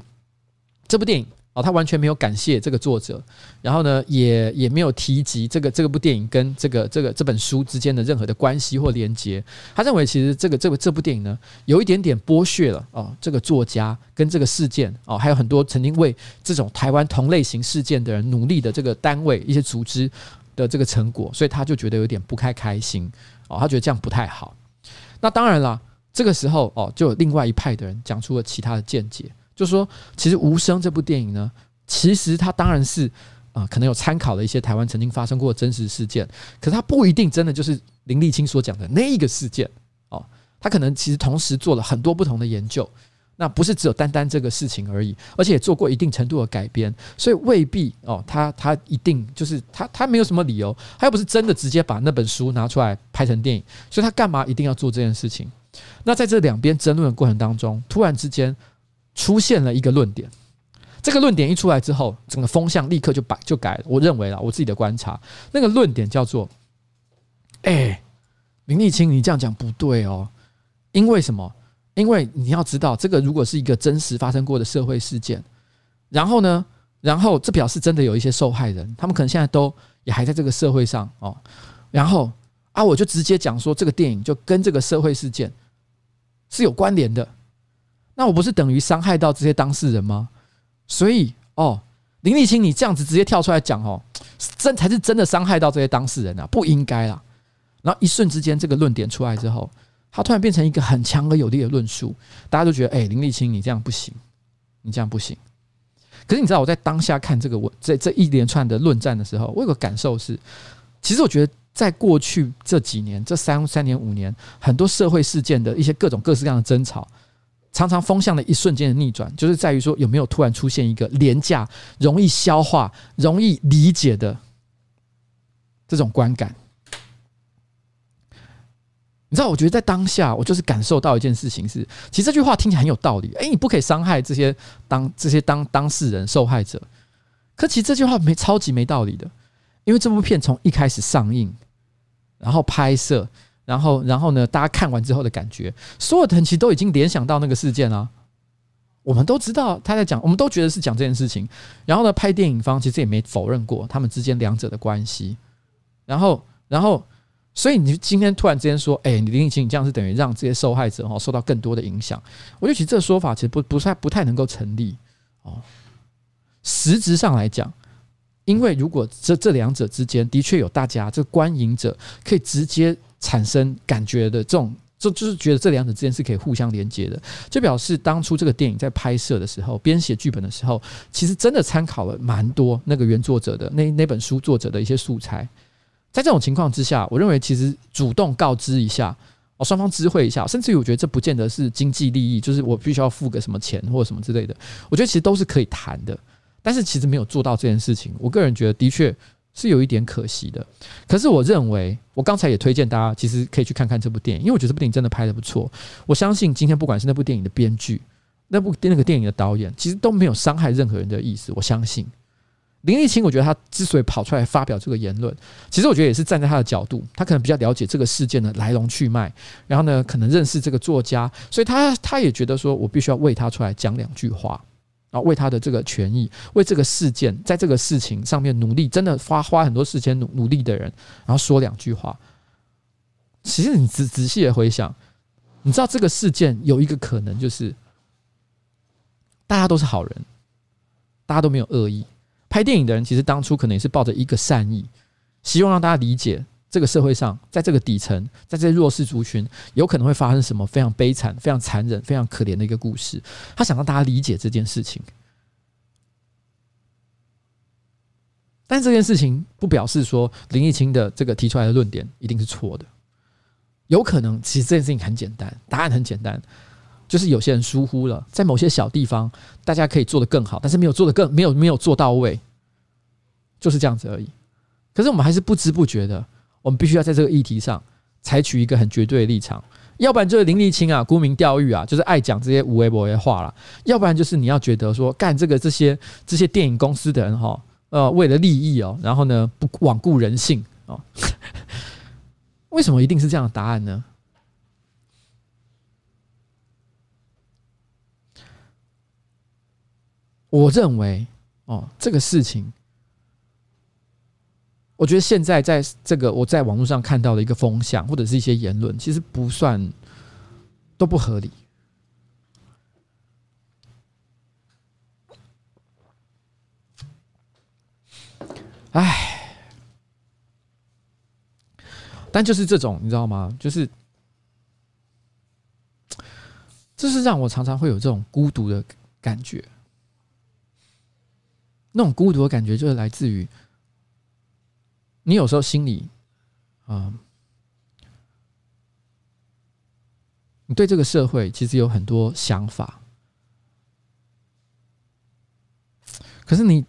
这部电影哦，他完全没有感谢这个作者，然后呢，也也没有提及这个这个部电影跟这个这个这本书之间的任何的关系或连接。他认为其实这个这个这部电影呢，有一点点剥削了哦，这个作家跟这个事件哦，还有很多曾经为这种台湾同类型事件的人努力的这个单位一些组织的这个成果，所以他就觉得有点不太开心哦，他觉得这样不太好。那当然了，这个时候哦，就有另外一派的人讲出了其他的见解。就说，其实《无声》这部电影呢，其实它当然是啊，可能有参考了一些台湾曾经发生过的真实事件，可是它不一定真的就是林立青所讲的那一个事件哦。他可能其实同时做了很多不同的研究，那不是只有单单这个事情而已，而且也做过一定程度的改编，所以未必哦，他他一定就是他他没有什么理由，他又不是真的直接把那本书拿出来拍成电影，所以他干嘛一定要做这件事情？那在这两边争论的过程当中，突然之间。出现了一个论点，这个论点一出来之后，整个风向立刻就摆就改了。我认为啊，我自己的观察，那个论点叫做：哎，林立青，你这样讲不对哦。因为什么？因为你要知道，这个如果是一个真实发生过的社会事件，然后呢，然后这表示真的有一些受害人，他们可能现在都也还在这个社会上哦。然后啊，我就直接讲说，这个电影就跟这个社会事件是有关联的。那我不是等于伤害到这些当事人吗？所以哦，林立青，你这样子直接跳出来讲哦，真才是真的伤害到这些当事人啊，不应该啦。然后一瞬之间，这个论点出来之后，他突然变成一个很强而有力的论述，大家都觉得，哎，林立青，你这样不行，你这样不行。可是你知道我在当下看这个我这这一连串的论战的时候，我有个感受是，其实我觉得在过去这几年，这三三年五年，很多社会事件的一些各种各式各样的争吵。常常风向的一瞬间的逆转，就是在于说有没有突然出现一个廉价、容易消化、容易理解的这种观感。你知道，我觉得在当下，我就是感受到一件事情是，其实这句话听起来很有道理。哎，你不可以伤害这些当 [LAUGHS] 这些当当事人、受害者。可其实这句话没超级没道理的，因为这部片从一开始上映，然后拍摄。然后，然后呢？大家看完之后的感觉，所有的人其实都已经联想到那个事件了。我们都知道他在讲，我们都觉得是讲这件事情。然后呢，拍电影方其实也没否认过他们之间两者的关系。然后，然后，所以你今天突然之间说：“哎，你林立青，你这样是等于让这些受害者哈受到更多的影响。”我觉得其实这个说法其实不不太不太能够成立哦。实质上来讲，因为如果这这两者之间的确有大家这个观影者可以直接。产生感觉的这种，就就是觉得这两者之间是可以互相连接的，就表示当初这个电影在拍摄的时候，编写剧本的时候，其实真的参考了蛮多那个原作者的那那本书作者的一些素材。在这种情况之下，我认为其实主动告知一下哦，双方知会一下，甚至于我觉得这不见得是经济利益，就是我必须要付个什么钱或者什么之类的，我觉得其实都是可以谈的。但是其实没有做到这件事情，我个人觉得的确。是有一点可惜的，可是我认为，我刚才也推荐大家，其实可以去看看这部电影，因为我觉得这部电影真的拍得不错。我相信今天不管是那部电影的编剧，那部那个电影的导演，其实都没有伤害任何人的意思。我相信林立青，我觉得他之所以跑出来发表这个言论，其实我觉得也是站在他的角度，他可能比较了解这个事件的来龙去脉，然后呢，可能认识这个作家，所以他他也觉得说我必须要为他出来讲两句话。然后为他的这个权益，为这个事件，在这个事情上面努力，真的花花很多时间努努力的人，然后说两句话。其实你仔仔细的回想，你知道这个事件有一个可能就是，大家都是好人，大家都没有恶意。拍电影的人其实当初可能也是抱着一个善意，希望让大家理解。这个社会上，在这个底层，在这些弱势族群，有可能会发生什么非常悲惨、非常残忍、非常可怜的一个故事。他想让大家理解这件事情，但这件事情不表示说林立青的这个提出来的论点一定是错的。有可能，其实这件事情很简单，答案很简单，就是有些人疏忽了，在某些小地方，大家可以做得更好，但是没有做得更没有没有做到位，就是这样子而已。可是我们还是不知不觉的。我们必须要在这个议题上采取一个很绝对的立场，要不然就是林立青啊，沽名钓誉啊，就是爱讲这些无为不为的话了；要不然就是你要觉得说，干这个这些这些电影公司的人哈，呃，为了利益哦，然后呢不罔顾人性哦，[LAUGHS] 为什么一定是这样的答案呢？我认为哦，这个事情，我觉得现在在这个我在网络上看到的一个风向或者是一些言论，其实不算都不合理。唉，但就是这种，你知道吗？就是，这是让我常常会有这种孤独的感觉。那种孤独的感觉，就是来自于你有时候心里，啊，你对这个社会其实有很多想法，可是你。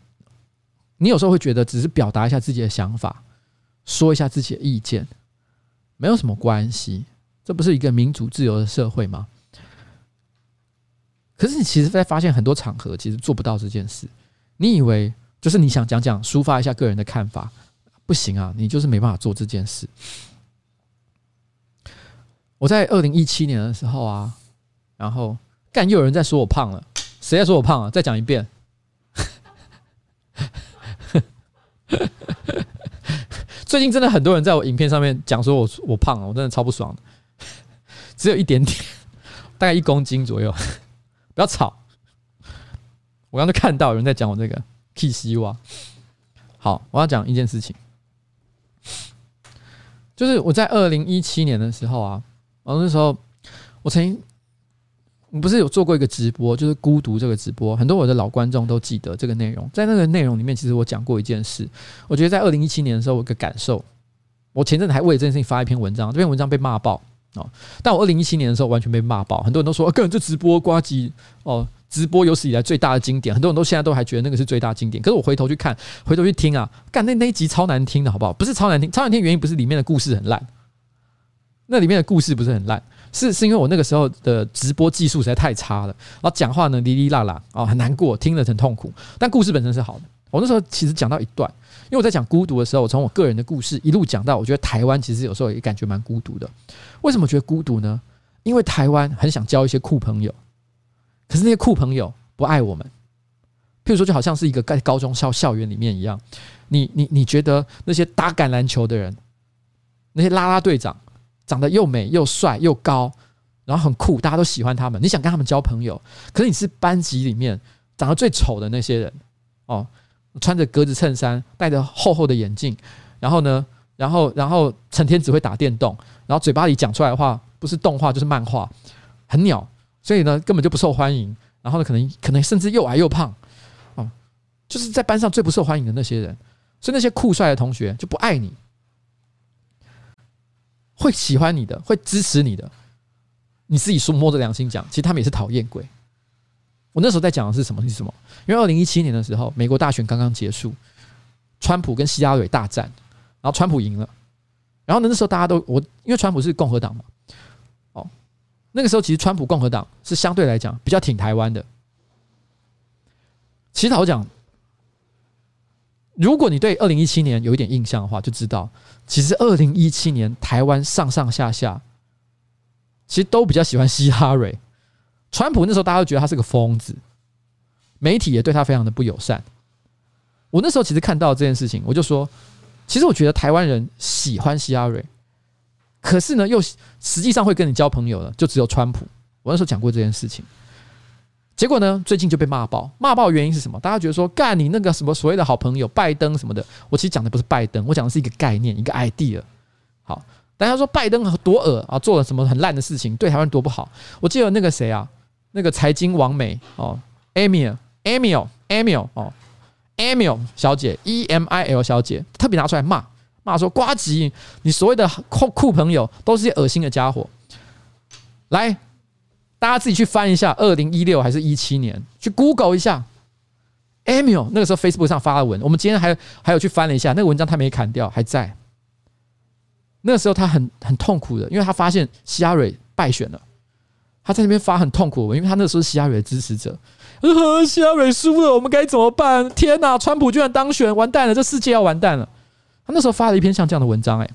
你有时候会觉得，只是表达一下自己的想法，说一下自己的意见，没有什么关系。这不是一个民主自由的社会吗？可是你其实在发现很多场合，其实做不到这件事。你以为就是你想讲讲，抒发一下个人的看法，不行啊，你就是没办法做这件事。我在二零一七年的时候啊，然后干又有人在说我胖了，谁在说我胖啊？再讲一遍。[LAUGHS] 最近真的很多人在我影片上面讲说我我胖了，我真的超不爽的，只有一点点，大概一公斤左右，不要吵。我刚才看到有人在讲我这个 K 西瓜。好，我要讲一件事情，就是我在二零一七年的时候啊，然后那时候我曾经。不是有做过一个直播，就是孤独这个直播，很多我的老观众都记得这个内容。在那个内容里面，其实我讲过一件事。我觉得在二零一七年的时候，我有个感受。我前阵子还为这件事情发一篇文章，这篇文章被骂爆哦。但我二零一七年的时候完全被骂爆，很多人都说：“个人这直播呱吉哦，直播有史以来最大的经典。”很多人都现在都还觉得那个是最大经典。可是我回头去看，回头去听啊，干那那一集超难听的，好不好？不是超难听，超难听原因不是里面的故事很烂，那里面的故事不是很烂。是是因为我那个时候的直播技术实在太差了，然后讲话呢，哩哩啦啦啊，很难过，听了很痛苦。但故事本身是好的。我那时候其实讲到一段，因为我在讲孤独的时候，我从我个人的故事一路讲到，我觉得台湾其实有时候也感觉蛮孤独的。为什么觉得孤独呢？因为台湾很想交一些酷朋友，可是那些酷朋友不爱我们。譬如说，就好像是一个在高中校校园里面一样，你你你觉得那些打橄榄球的人，那些啦啦队长。长得又美又帅又高，然后很酷，大家都喜欢他们。你想跟他们交朋友，可是你是班级里面长得最丑的那些人哦，穿着格子衬衫，戴着厚厚的眼镜，然后呢，然后然后成天只会打电动，然后嘴巴里讲出来的话不是动画就是漫画，很鸟，所以呢根本就不受欢迎。然后呢，可能可能甚至又矮又胖啊，就是在班上最不受欢迎的那些人，所以那些酷帅的同学就不爱你。会喜欢你的，会支持你的，你自己说摸着良心讲，其实他们也是讨厌鬼。我那时候在讲的是什么？是什么？因为二零一七年的时候，美国大选刚刚结束，川普跟希拉蕊大战，然后川普赢了。然后呢，那时候大家都我，因为川普是共和党嘛，那个时候其实川普共和党是相对来讲比较挺台湾的。其实老讲。如果你对二零一七年有一点印象的话，就知道其实二零一七年台湾上上下下其实都比较喜欢希拉蕊。川普那时候大家都觉得他是个疯子，媒体也对他非常的不友善。我那时候其实看到这件事情，我就说，其实我觉得台湾人喜欢希拉蕊，可是呢，又实际上会跟你交朋友的就只有川普。我那时候讲过这件事情。结果呢？最近就被骂爆，骂爆原因是什么？大家觉得说，干你那个什么所谓的好朋友拜登什么的，我其实讲的不是拜登，我讲的是一个概念，一个 idea。好，大家说拜登多恶啊，做了什么很烂的事情，对台湾多不好。我记得那个谁啊，那个财经王美哦，Emil，Emil，Emil 哦，Emil 小姐，E M I L 小姐，特别拿出来骂，骂说瓜吉，你所谓的酷酷朋友都是些恶心的家伙，来。大家自己去翻一下，二零一六还是一七年，去 Google 一下，Emil 那个时候 Facebook 上发的文，我们今天还还有去翻了一下，那个文章他没砍掉，还在。那个时候他很很痛苦的，因为他发现希拉蕊败选了，他在那边发很痛苦的文，因为他那时候是希拉蕊的支持者，呃，希拉蕊输了，我们该怎么办？天哪，川普居然当选，完蛋了，这世界要完蛋了。那时候发了一篇像这样的文章，哎，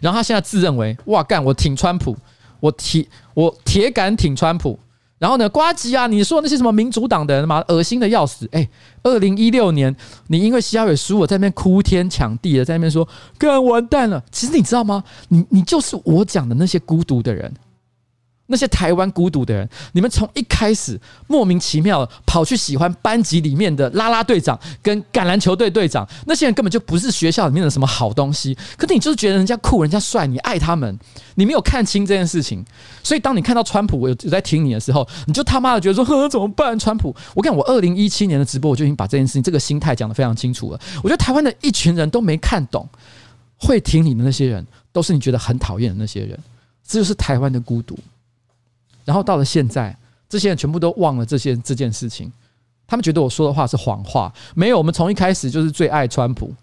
然后他现在自认为，哇干，我挺川普。我铁我铁杆挺川普，然后呢，瓜吉啊，你说那些什么民主党的人嘛，恶心的要死。哎，二零一六年你因为希拉蕊输我，在那边哭天抢地的，在那边说，干完蛋了。其实你知道吗？你你就是我讲的那些孤独的人。那些台湾孤独的人，你们从一开始莫名其妙跑去喜欢班级里面的啦啦队长跟橄榄球队队长，那些人根本就不是学校里面的什么好东西。可是你就是觉得人家酷，人家帅，你爱他们，你没有看清这件事情。所以当你看到川普我有在听你的时候，你就他妈的觉得说，呵，怎么办？川普，我跟你讲，我二零一七年的直播我就已经把这件事情这个心态讲得非常清楚了。我觉得台湾的一群人都没看懂，会听你的那些人，都是你觉得很讨厌的那些人。这就是台湾的孤独。然后到了现在，这些人全部都忘了这些这件事情，他们觉得我说的话是谎话。没有，我们从一开始就是最爱川普。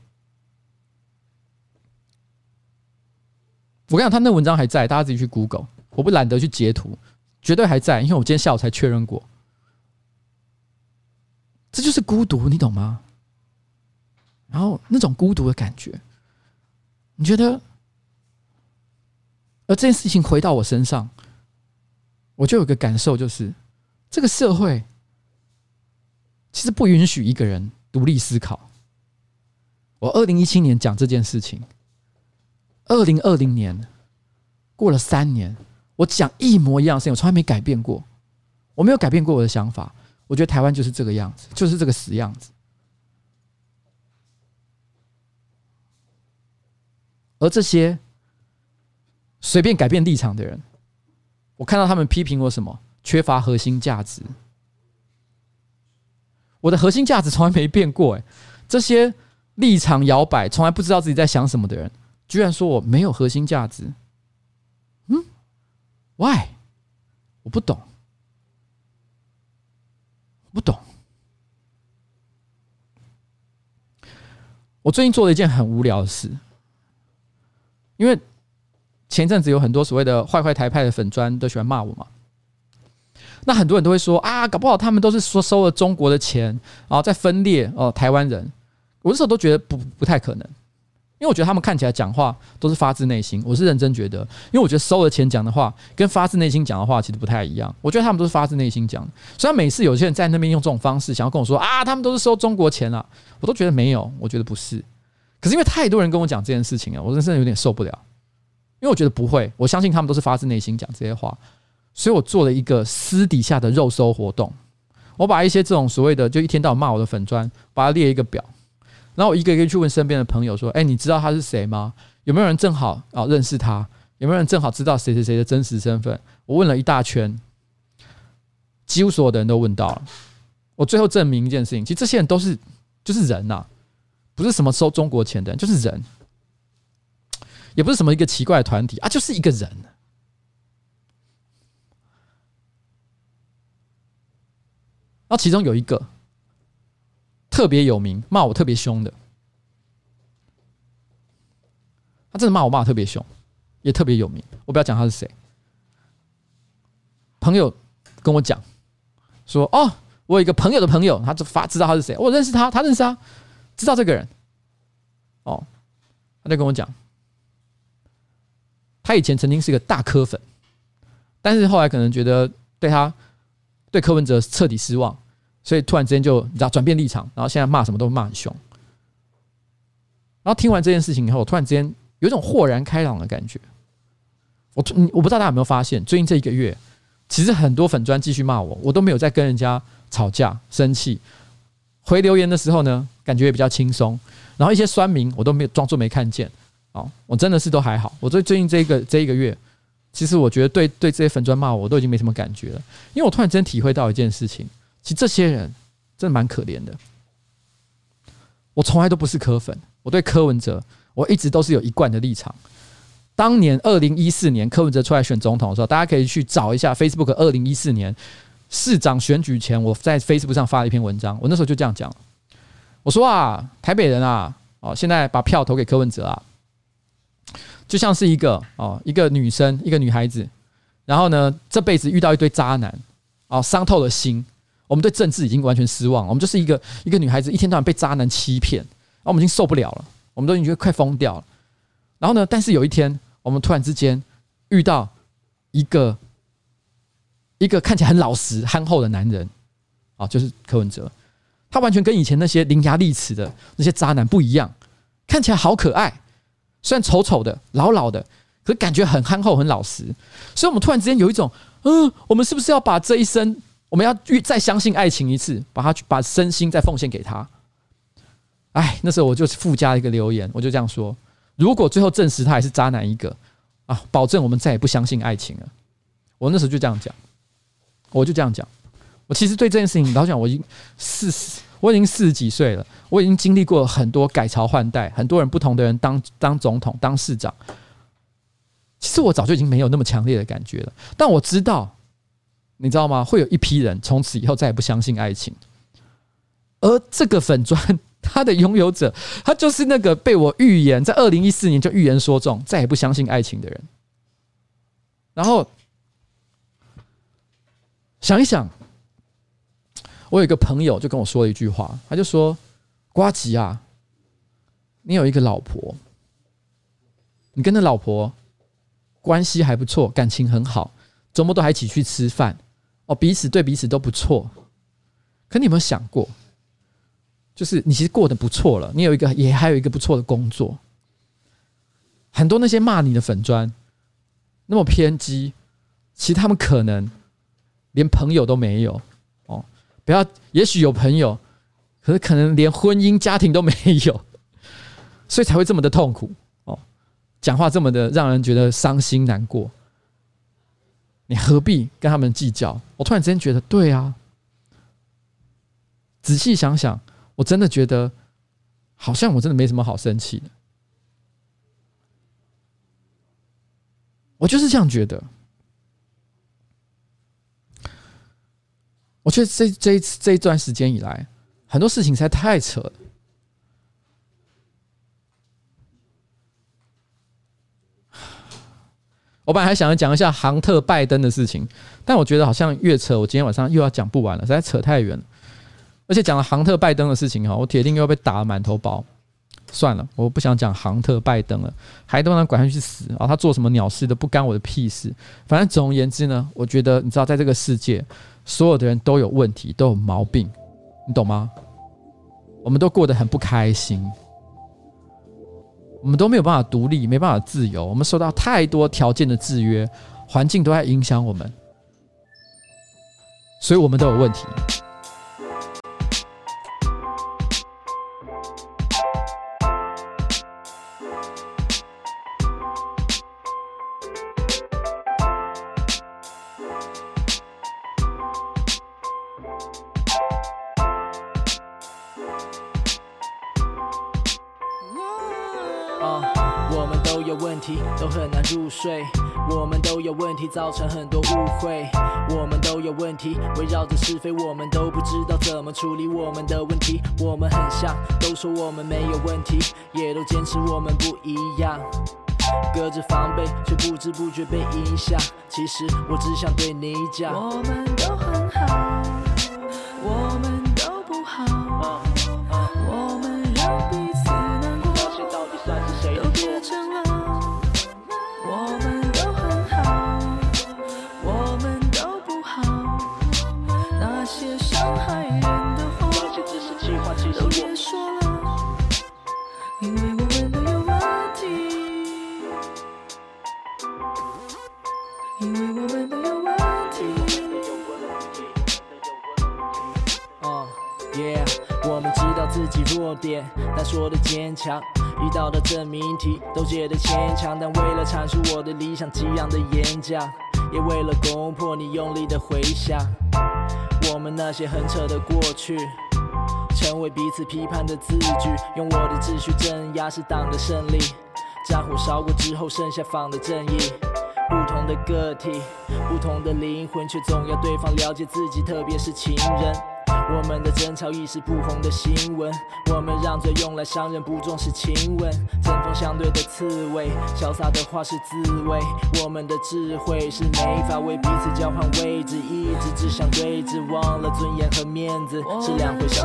我跟你讲，他那文章还在，大家自己去 Google。我不懒得去截图，绝对还在，因为我今天下午才确认过。这就是孤独，你懂吗？然后那种孤独的感觉，你觉得？而这件事情回到我身上。我就有个感受，就是这个社会其实不允许一个人独立思考。我二零一七年讲这件事情，二零二零年过了三年，我讲一模一样的事情，我从来没改变过，我没有改变过我的想法。我觉得台湾就是这个样子，就是这个死样子。而这些随便改变立场的人。我看到他们批评我什么？缺乏核心价值。我的核心价值从来没变过。哎，这些立场摇摆、从来不知道自己在想什么的人，居然说我没有核心价值。嗯？Why？我不懂，不懂。我最近做了一件很无聊的事，因为。前阵子有很多所谓的坏坏台派的粉砖都喜欢骂我嘛，那很多人都会说啊，搞不好他们都是说收了中国的钱，然后在分裂哦台湾人。我那时候都觉得不不太可能，因为我觉得他们看起来讲话都是发自内心。我是认真觉得，因为我觉得收了钱讲的话跟发自内心讲的话其实不太一样。我觉得他们都是发自内心讲。虽然每次有些人在那边用这种方式想要跟我说啊，他们都是收中国钱啊，我都觉得没有，我觉得不是。可是因为太多人跟我讲这件事情啊，我真的有点受不了。因为我觉得不会，我相信他们都是发自内心讲这些话，所以我做了一个私底下的肉搜活动。我把一些这种所谓的就一天到晚骂我的粉砖，把它列一个表，然后我一个一个去问身边的朋友说：“哎，你知道他是谁吗？有没有人正好啊认识他？有没有人正好知道谁谁谁的真实身份？”我问了一大圈，几乎所有的人都问到了。我最后证明一件事情，其实这些人都是就是人呐，不是什么收中国钱的人，就是人。也不是什么一个奇怪的团体啊，就是一个人。然后其中有一个特别有名，骂我特别凶的，他真的骂我骂得特别凶，也特别有名。我不要讲他是谁，朋友跟我讲说：“哦，我有一个朋友的朋友，他就发知道他是谁，我认识他，他认识他，知道这个人。”哦，他就跟我讲。他以前曾经是一个大柯粉，但是后来可能觉得对他对柯文哲彻底失望，所以突然之间就你知道转变立场，然后现在骂什么都骂很凶。然后听完这件事情以后，突然之间有一种豁然开朗的感觉。我我不知道大家有没有发现，最近这一个月，其实很多粉专继续骂我，我都没有再跟人家吵架生气，回留言的时候呢，感觉也比较轻松。然后一些酸民，我都没有装作没看见。哦，我真的是都还好。我最最近这一个这一个月，其实我觉得对对这些粉专骂我，我都已经没什么感觉了。因为我突然间体会到一件事情，其实这些人真的蛮可怜的。我从来都不是柯粉，我对柯文哲，我一直都是有一贯的立场。当年二零一四年柯文哲出来选总统的时候，大家可以去找一下 Facebook 二零一四年市长选举前，我在 Facebook 上发了一篇文章。我那时候就这样讲，我说啊，台北人啊，哦，现在把票投给柯文哲啊。就像是一个哦，一个女生，一个女孩子，然后呢，这辈子遇到一堆渣男，哦，伤透了心。我们对政治已经完全失望，我们就是一个一个女孩子，一天到晚被渣男欺骗，然后我们已经受不了了，我们都已经快疯掉了。然后呢，但是有一天，我们突然之间遇到一个一个看起来很老实、憨厚的男人，啊，就是柯文哲，他完全跟以前那些伶牙俐齿的那些渣男不一样，看起来好可爱，虽然丑丑的、老老的，可是感觉很憨厚、很老实。所以，我们突然之间有一种，嗯，我们是不是要把这一生，我们要再相信爱情一次，把他把身心再奉献给他？哎，那时候我就附加一个留言，我就这样说：如果最后证实他还是渣男一个啊，保证我们再也不相信爱情了。我那时候就这样讲，我就这样讲。我其实对这件事情，老讲，我已经四十，我已经四十几岁了，我已经经历过很多改朝换代，很多人不同的人当当总统、当市长。其实我早就已经没有那么强烈的感觉了，但我知道，你知道吗？会有一批人从此以后再也不相信爱情，而这个粉砖。他的拥有者，他就是那个被我预言在二零一四年就预言说中，再也不相信爱情的人。然后想一想，我有一个朋友就跟我说了一句话，他就说：“瓜吉啊，你有一个老婆，你跟那老婆关系还不错，感情很好，周末都还一起去吃饭，哦，彼此对彼此都不错。可你有没有想过？”就是你其实过得不错了，你有一个也还有一个不错的工作。很多那些骂你的粉砖那么偏激，其实他们可能连朋友都没有。不要，也许有朋友，可是可能连婚姻家庭都没有，[LAUGHS] 所以才会这么的痛苦哦。讲话这么的让人觉得伤心难过，你何必跟他们计较？我突然之间觉得，对啊，仔细想想。我真的觉得，好像我真的没什么好生气的。我就是这样觉得。我觉得这这一次这一段时间以来，很多事情实在太扯了。我本来还想要讲一下杭特拜登的事情，但我觉得好像越扯，我今天晚上又要讲不完了，实在扯太远了。而且讲了杭特拜登的事情哈，我铁定又要被打满头包。算了，我不想讲杭特拜登了，还都能管他去死啊！他做什么鸟事都不干我的屁事。反正总而言之呢，我觉得你知道，在这个世界，所有的人都有问题，都有毛病，你懂吗？我们都过得很不开心，我们都没有办法独立，没办法自由，我们受到太多条件的制约，环境都在影响我们，所以我们都有问题。造成很多误会。我们都有问题，围绕着是非，我们都不知道怎么处理我们的问题。我们很像，都说我们没有问题，也都坚持我们不一样。隔着防备，却不知不觉被影响。其实我只想对你讲，我们都很好，点，但说的坚强，遇到的证明题都解得牵强。但为了阐述我的理想，激昂的演讲，也为了攻破你用力的回响。我们那些很扯的过去，成为彼此批判的字句。用我的秩序镇压是党的胜利。战火烧过之后，剩下仿的正义。不同的个体，不同的灵魂，却总要对方了解自己，特别是情人。我们的争吵一时不红的新闻，我们让嘴用来伤人，不重视亲吻，针锋相对的刺猬，潇洒的话是滋味。我们的智慧是没法为彼此交换位置，一直只想对峙，忘了尊严和面子。是两回事。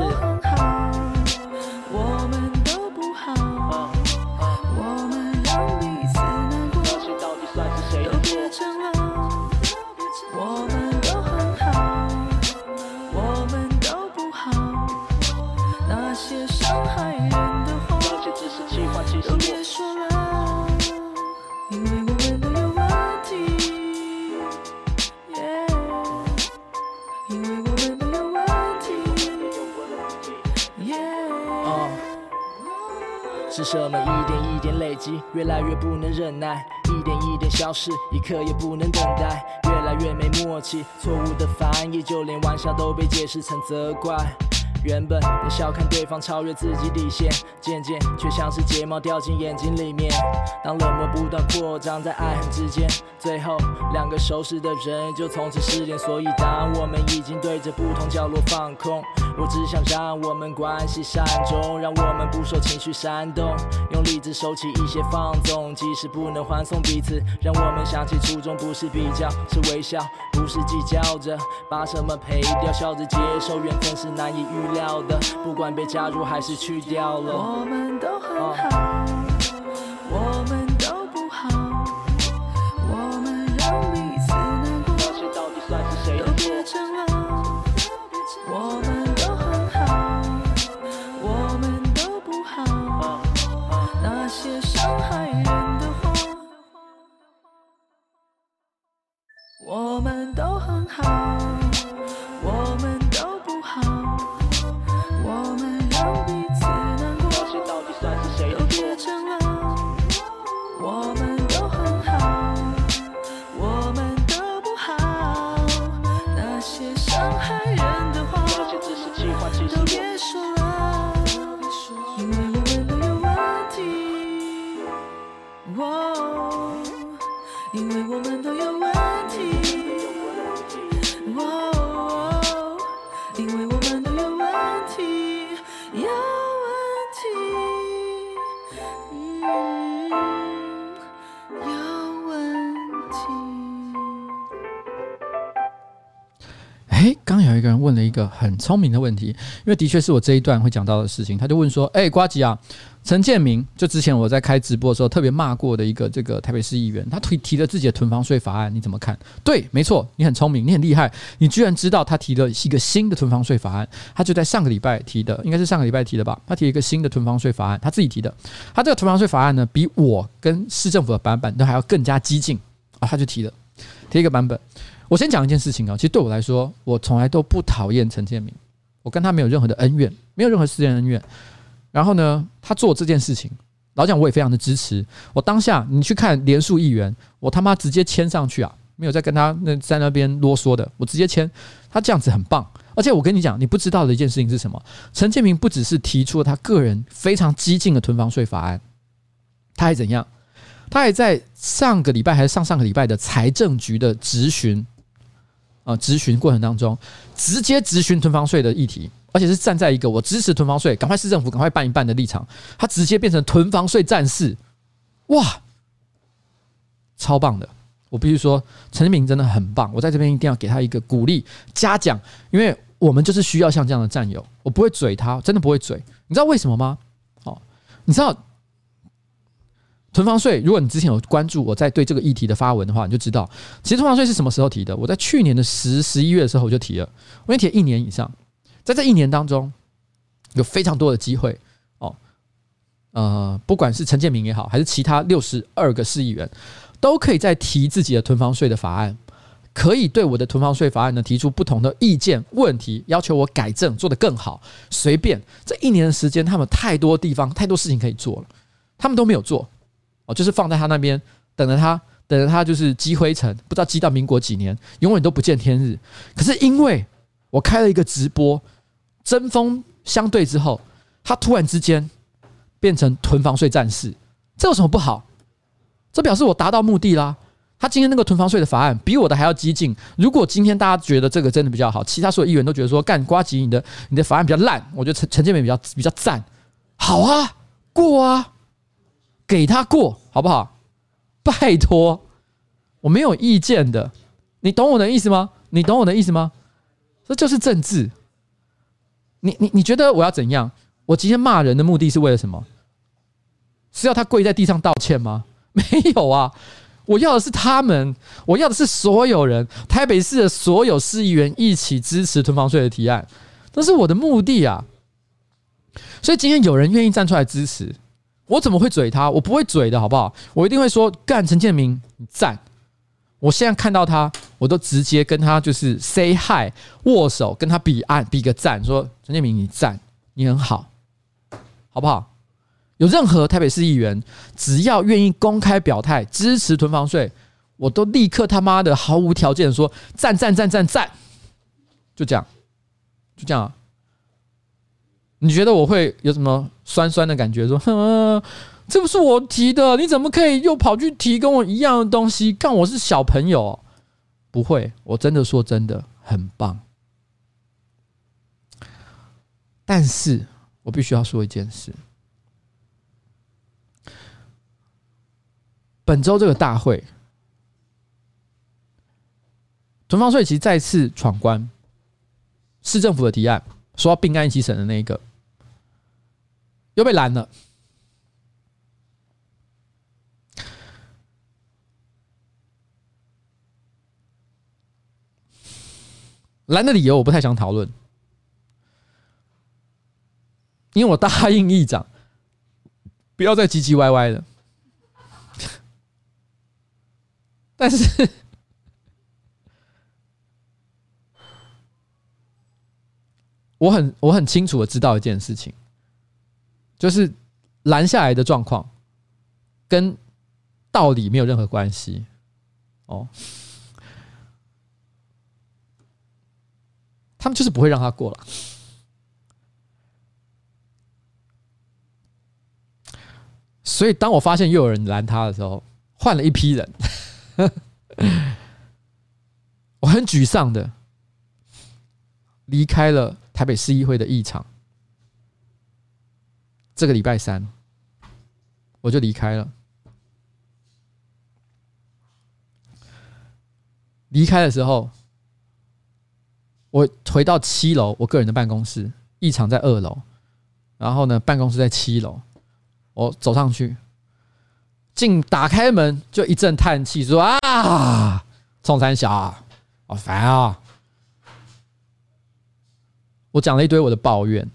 我们什么？一点一点累积，越来越不能忍耐，一点一点消失，一刻也不能等待，越来越没默契，错误的翻译，就连玩笑都被解释成责怪。原本能笑看对方超越自己底线，渐渐却像是睫毛掉进眼睛里面。当冷漠不断扩张在爱恨之间，最后两个熟识的人就从此失联。所以当我们已经对着不同角落放空，我只想让我们关系善终，让我们不受情绪煽动，用理智收起一些放纵，即使不能欢送彼此，让我们想起初衷不是比较，是微笑，不是计较着把什么赔掉，笑着接受缘分是难以预料。的，不管被加入还是去掉了，我们都很好，问了一个很聪明的问题，因为的确是我这一段会讲到的事情。他就问说：“哎，瓜吉啊，陈建明，就之前我在开直播的时候特别骂过的一个这个台北市议员，他提提了自己的囤房税法案，你怎么看？”对，没错，你很聪明，你很厉害，你居然知道他提了一个新的囤房税法案。他就在上个礼拜提的，应该是上个礼拜提的吧？他提了一个新的囤房税法案，他自己提的。他这个囤房税法案呢，比我跟市政府的版本都还要更加激进啊！他就提了，提一个版本。我先讲一件事情啊，其实对我来说，我从来都不讨厌陈建明，我跟他没有任何的恩怨，没有任何私人恩怨。然后呢，他做这件事情，老蒋我也非常的支持。我当下你去看连署议员，我他妈直接签上去啊，没有再跟他那在那边啰嗦的，我直接签。他这样子很棒，而且我跟你讲，你不知道的一件事情是什么？陈建明不只是提出了他个人非常激进的囤房税法案，他还怎样？他还在上个礼拜还是上上个礼拜的财政局的质询。啊，质询过程当中，直接质询囤房税的议题，而且是站在一个我支持囤房税，赶快市政府赶快办一办的立场，他直接变成囤房税战士，哇，超棒的！我必须说，陈明真的很棒，我在这边一定要给他一个鼓励嘉奖，因为我们就是需要像这样的战友，我不会嘴他，真的不会嘴，你知道为什么吗？哦，你知道。囤房税，如果你之前有关注我在对这个议题的发文的话，你就知道，其实囤房税是什么时候提的？我在去年的十十一月的时候我就提了，我已经提了一年以上，在这一年当中，有非常多的机会哦，呃，不管是陈建明也好，还是其他六十二个市议员，都可以在提自己的囤房税的法案，可以对我的囤房税法案呢提出不同的意见、问题，要求我改正，做得更好。随便这一年的时间，他们太多地方、太多事情可以做了，他们都没有做。哦，就是放在他那边，等着他，等着他，就是积灰尘，不知道积到民国几年，永远都不见天日。可是因为我开了一个直播，针锋相对之后，他突然之间变成囤房税战士，这有什么不好？这表示我达到目的啦。他今天那个囤房税的法案比我的还要激进。如果今天大家觉得这个真的比较好，其他所有议员都觉得说干瓜吉你的你的法案比较烂，我觉得陈陈建明比较比较赞，好啊，过啊。给他过好不好？拜托，我没有意见的，你懂我的意思吗？你懂我的意思吗？这就是政治。你你你觉得我要怎样？我今天骂人的目的是为了什么？是要他跪在地上道歉吗？[LAUGHS] 没有啊！我要的是他们，我要的是所有人，台北市的所有市议员一起支持囤房税的提案，这是我的目的啊！所以今天有人愿意站出来支持。我怎么会嘴他？我不会嘴的好不好？我一定会说干陈建明，你赞！我现在看到他，我都直接跟他就是 say hi，握手，跟他比按比个赞，说陈建明你赞，你很好，好不好？有任何台北市议员，只要愿意公开表态支持囤房税，我都立刻他妈的毫无条件说赞赞赞赞赞，就这样，就这样。你觉得我会有什么酸酸的感觉？说，哼，这不是我提的，你怎么可以又跑去提跟我一样的东西？看我是小朋友，不会，我真的说真的很棒。但是我必须要说一件事。本周这个大会，囤房税其实再次闯关，市政府的提案说要并案一起审的那一个，又被拦了。拦的理由我不太想讨论，因为我答应议长不要再唧唧歪歪的。[LAUGHS] 但是，我很我很清楚的知道一件事情，就是拦下来的状况跟道理没有任何关系。哦，他们就是不会让他过了。所以，当我发现又有人拦他的时候，换了一批人。我很沮丧的离开了台北市议会的议场。这个礼拜三，我就离开了。离开的时候，我回到七楼，我个人的办公室，议场在二楼，然后呢，办公室在七楼。我走上去。进打开门就一阵叹气，说啊，宋三小，好烦啊！我讲了一堆我的抱怨，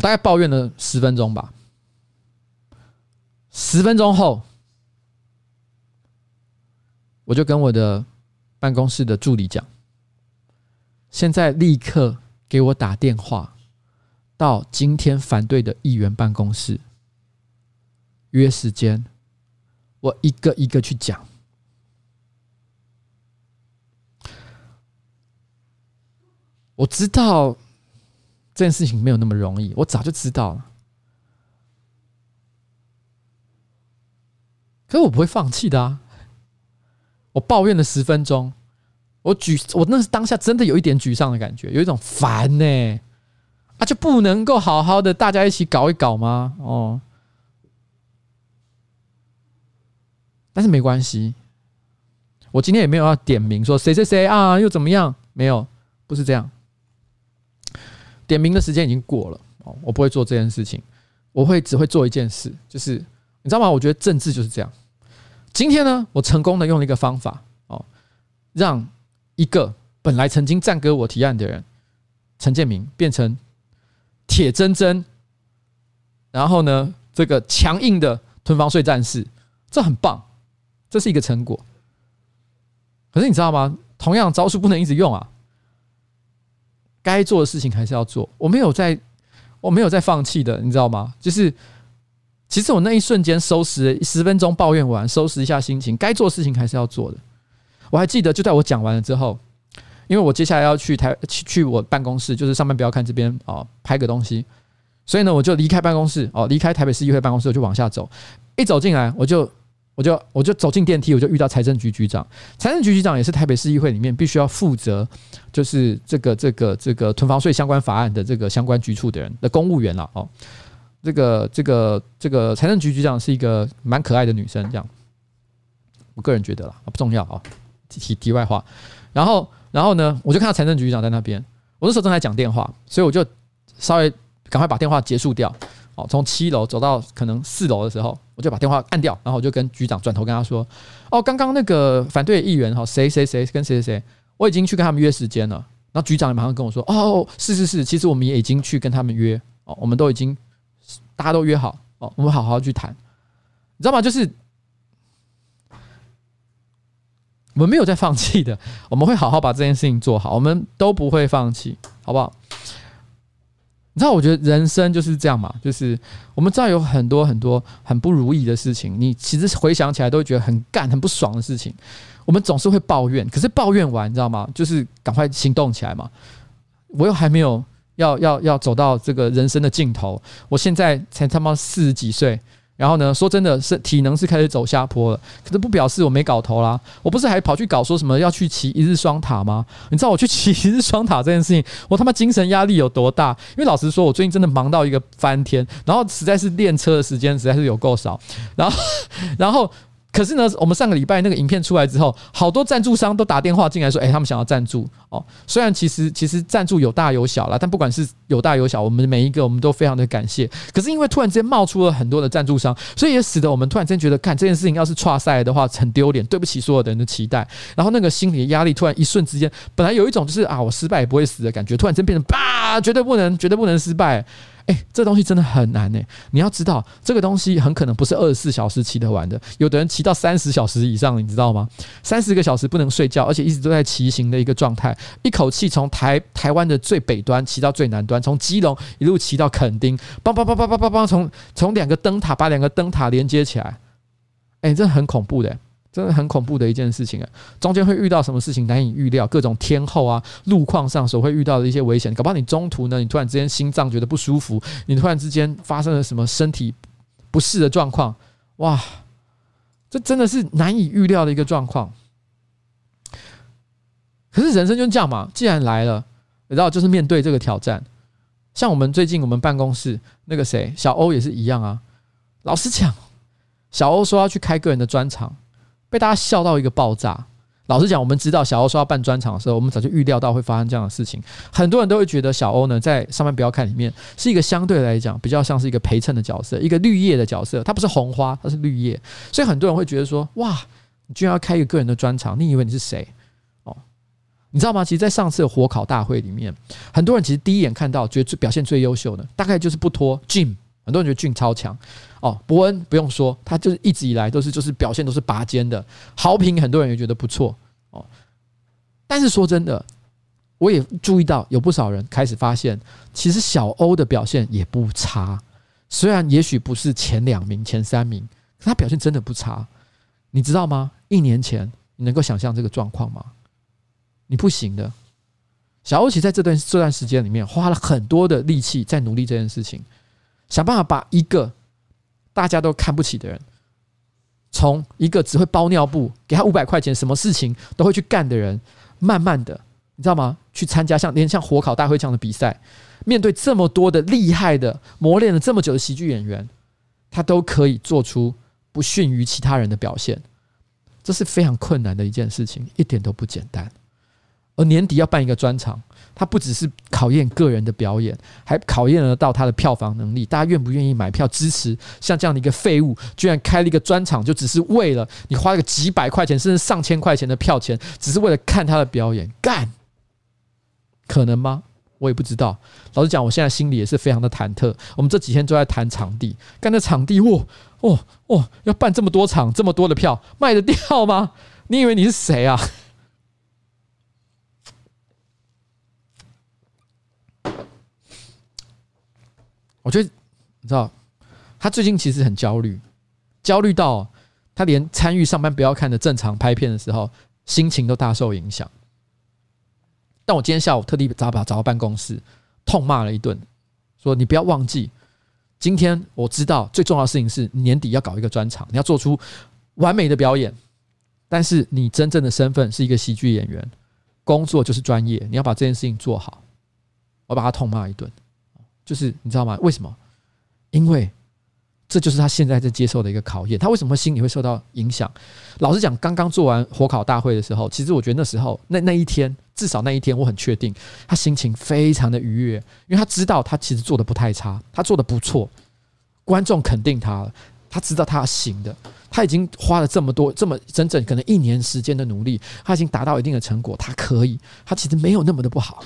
我大概抱怨了十分钟吧。十分钟后，我就跟我的办公室的助理讲，现在立刻给我打电话到今天反对的议员办公室。约时间，我一个一个去讲。我知道这件事情没有那么容易，我早就知道了。可是我不会放弃的啊！我抱怨了十分钟，我沮，我那是当下真的有一点沮丧的感觉，有一种烦呢，啊，就不能够好好的大家一起搞一搞吗？哦。但是没关系，我今天也没有要点名说谁谁谁啊，又怎么样？没有，不是这样。点名的时间已经过了哦，我不会做这件事情，我会只会做一件事，就是你知道吗？我觉得政治就是这样。今天呢，我成功的用了一个方法哦，让一个本来曾经赞歌我提案的人陈建明变成铁铮铮，然后呢，这个强硬的囤房税战士，这很棒。这是一个成果，可是你知道吗？同样招数不能一直用啊，该做的事情还是要做。我没有在，我没有在放弃的，你知道吗？就是其实我那一瞬间收拾十分钟抱怨完，收拾一下心情，该做事情还是要做的。我还记得，就在我讲完了之后，因为我接下来要去台去去我办公室，就是上班不要看这边哦，拍个东西，所以呢，我就离开办公室哦，离开台北市议会办公室，我就往下走，一走进来我就。我就我就走进电梯，我就遇到财政局局长。财政局局长也是台北市议会里面必须要负责，就是这个这个这个囤房税相关法案的这个相关局处的人的公务员了哦。这个这个这个财政局局长是一个蛮可爱的女生，这样。我个人觉得啦，不重要啊。题题外话，然后然后呢，我就看到财政局局长在那边。我那时候正在讲电话，所以我就稍微赶快把电话结束掉。从七楼走到可能四楼的时候。我就把电话按掉，然后我就跟局长转头跟他说：“哦，刚刚那个反对议员哈，谁谁谁跟谁谁谁，我已经去跟他们约时间了。”然后局长也马上跟我说：“哦，是是是，其实我们也已经去跟他们约哦，我们都已经大家都约好哦，我们好好去谈，你知道吗？就是我们没有在放弃的，我们会好好把这件事情做好，我们都不会放弃，好不好？”你知道，我觉得人生就是这样嘛，就是我们知道有很多很多很不如意的事情，你其实回想起来都会觉得很干、很不爽的事情，我们总是会抱怨。可是抱怨完，你知道吗？就是赶快行动起来嘛。我又还没有要要要走到这个人生的尽头，我现在才他妈四十几岁。然后呢，说真的是体能是开始走下坡了，可是不表示我没搞头啦。我不是还跑去搞说什么要去骑一日双塔吗？你知道我去骑一日双塔这件事情，我他妈精神压力有多大？因为老实说，我最近真的忙到一个翻天，然后实在是练车的时间实在是有够少，然后，然后。可是呢，我们上个礼拜那个影片出来之后，好多赞助商都打电话进来说：“诶，他们想要赞助哦。”虽然其实其实赞助有大有小啦，但不管是有大有小，我们每一个我们都非常的感谢。可是因为突然之间冒出了很多的赞助商，所以也使得我们突然间觉得，看这件事情要是差赛的话，很丢脸，对不起所有的人的期待。然后那个心理的压力突然一瞬之间，本来有一种就是啊，我失败也不会死的感觉，突然间变成吧，绝对不能，绝对不能失败。诶，这东西真的很难诶。你要知道，这个东西很可能不是二十四小时骑得完的。有的人骑到三十小时以上，你知道吗？三十个小时不能睡觉，而且一直都在骑行的一个状态，一口气从台台湾的最北端骑到最南端，从基隆一路骑到垦丁，梆梆梆梆梆梆梆，从从两个灯塔把两个灯塔连接起来。诶，这很恐怖的。真的很恐怖的一件事情啊！中间会遇到什么事情难以预料，各种天候啊、路况上所会遇到的一些危险，搞不好你中途呢，你突然之间心脏觉得不舒服，你突然之间发生了什么身体不适的状况，哇，这真的是难以预料的一个状况。可是人生就这样嘛，既然来了，然后就是面对这个挑战。像我们最近我们办公室那个谁小欧也是一样啊。老实讲，小欧说要去开个人的专场。被大家笑到一个爆炸。老实讲，我们知道小欧说要办专场的时候，我们早就预料到会发生这样的事情。很多人都会觉得小欧呢，在上班不要看里面是一个相对来讲比较像是一个陪衬的角色，一个绿叶的角色。他不是红花，它是绿叶。所以很多人会觉得说：哇，你居然要开一个个人的专场？你以为你是谁？哦，你知道吗？其实，在上次的火烤大会里面，很多人其实第一眼看到觉得最表现最优秀的，大概就是不脱 Jim。很多人觉得俊超强。哦，伯恩不用说，他就是一直以来都是就是表现都是拔尖的，好评很多人也觉得不错哦。但是说真的，我也注意到有不少人开始发现，其实小欧的表现也不差，虽然也许不是前两名、前三名，可他表现真的不差。你知道吗？一年前你能够想象这个状况吗？你不行的。小欧其实在这段这段时间里面花了很多的力气在努力这件事情，想办法把一个。大家都看不起的人，从一个只会包尿布，给他五百块钱，什么事情都会去干的人，慢慢的，你知道吗？去参加像连像火烤大会这样的比赛，面对这么多的厉害的磨练了这么久的喜剧演员，他都可以做出不逊于其他人的表现，这是非常困难的一件事情，一点都不简单。而年底要办一个专场。他不只是考验个人的表演，还考验得到他的票房能力。大家愿不愿意买票支持？像这样的一个废物，居然开了一个专场，就只是为了你花个几百块钱，甚至上千块钱的票钱，只是为了看他的表演？干，可能吗？我也不知道。老实讲，我现在心里也是非常的忐忑。我们这几天都在谈场地，干那场地，哇，哦哦，要办这么多场，这么多的票，卖得掉吗？你以为你是谁啊？我觉得你知道，他最近其实很焦虑，焦虑到他连参与上班不要看的正常拍片的时候，心情都大受影响。但我今天下午特地找把找到办公室，痛骂了一顿，说：“你不要忘记，今天我知道最重要的事情是年底要搞一个专场，你要做出完美的表演。但是你真正的身份是一个喜剧演员，工作就是专业，你要把这件事情做好。”我把他痛骂一顿。就是你知道吗？为什么？因为这就是他现在在接受的一个考验。他为什么心里会受到影响？老实讲，刚刚做完火烤大会的时候，其实我觉得那时候那那一天，至少那一天，我很确定他心情非常的愉悦，因为他知道他其实做的不太差，他做的不错，观众肯定他了，他知道他行的，他已经花了这么多这么整整可能一年时间的努力，他已经达到一定的成果，他可以，他其实没有那么的不好。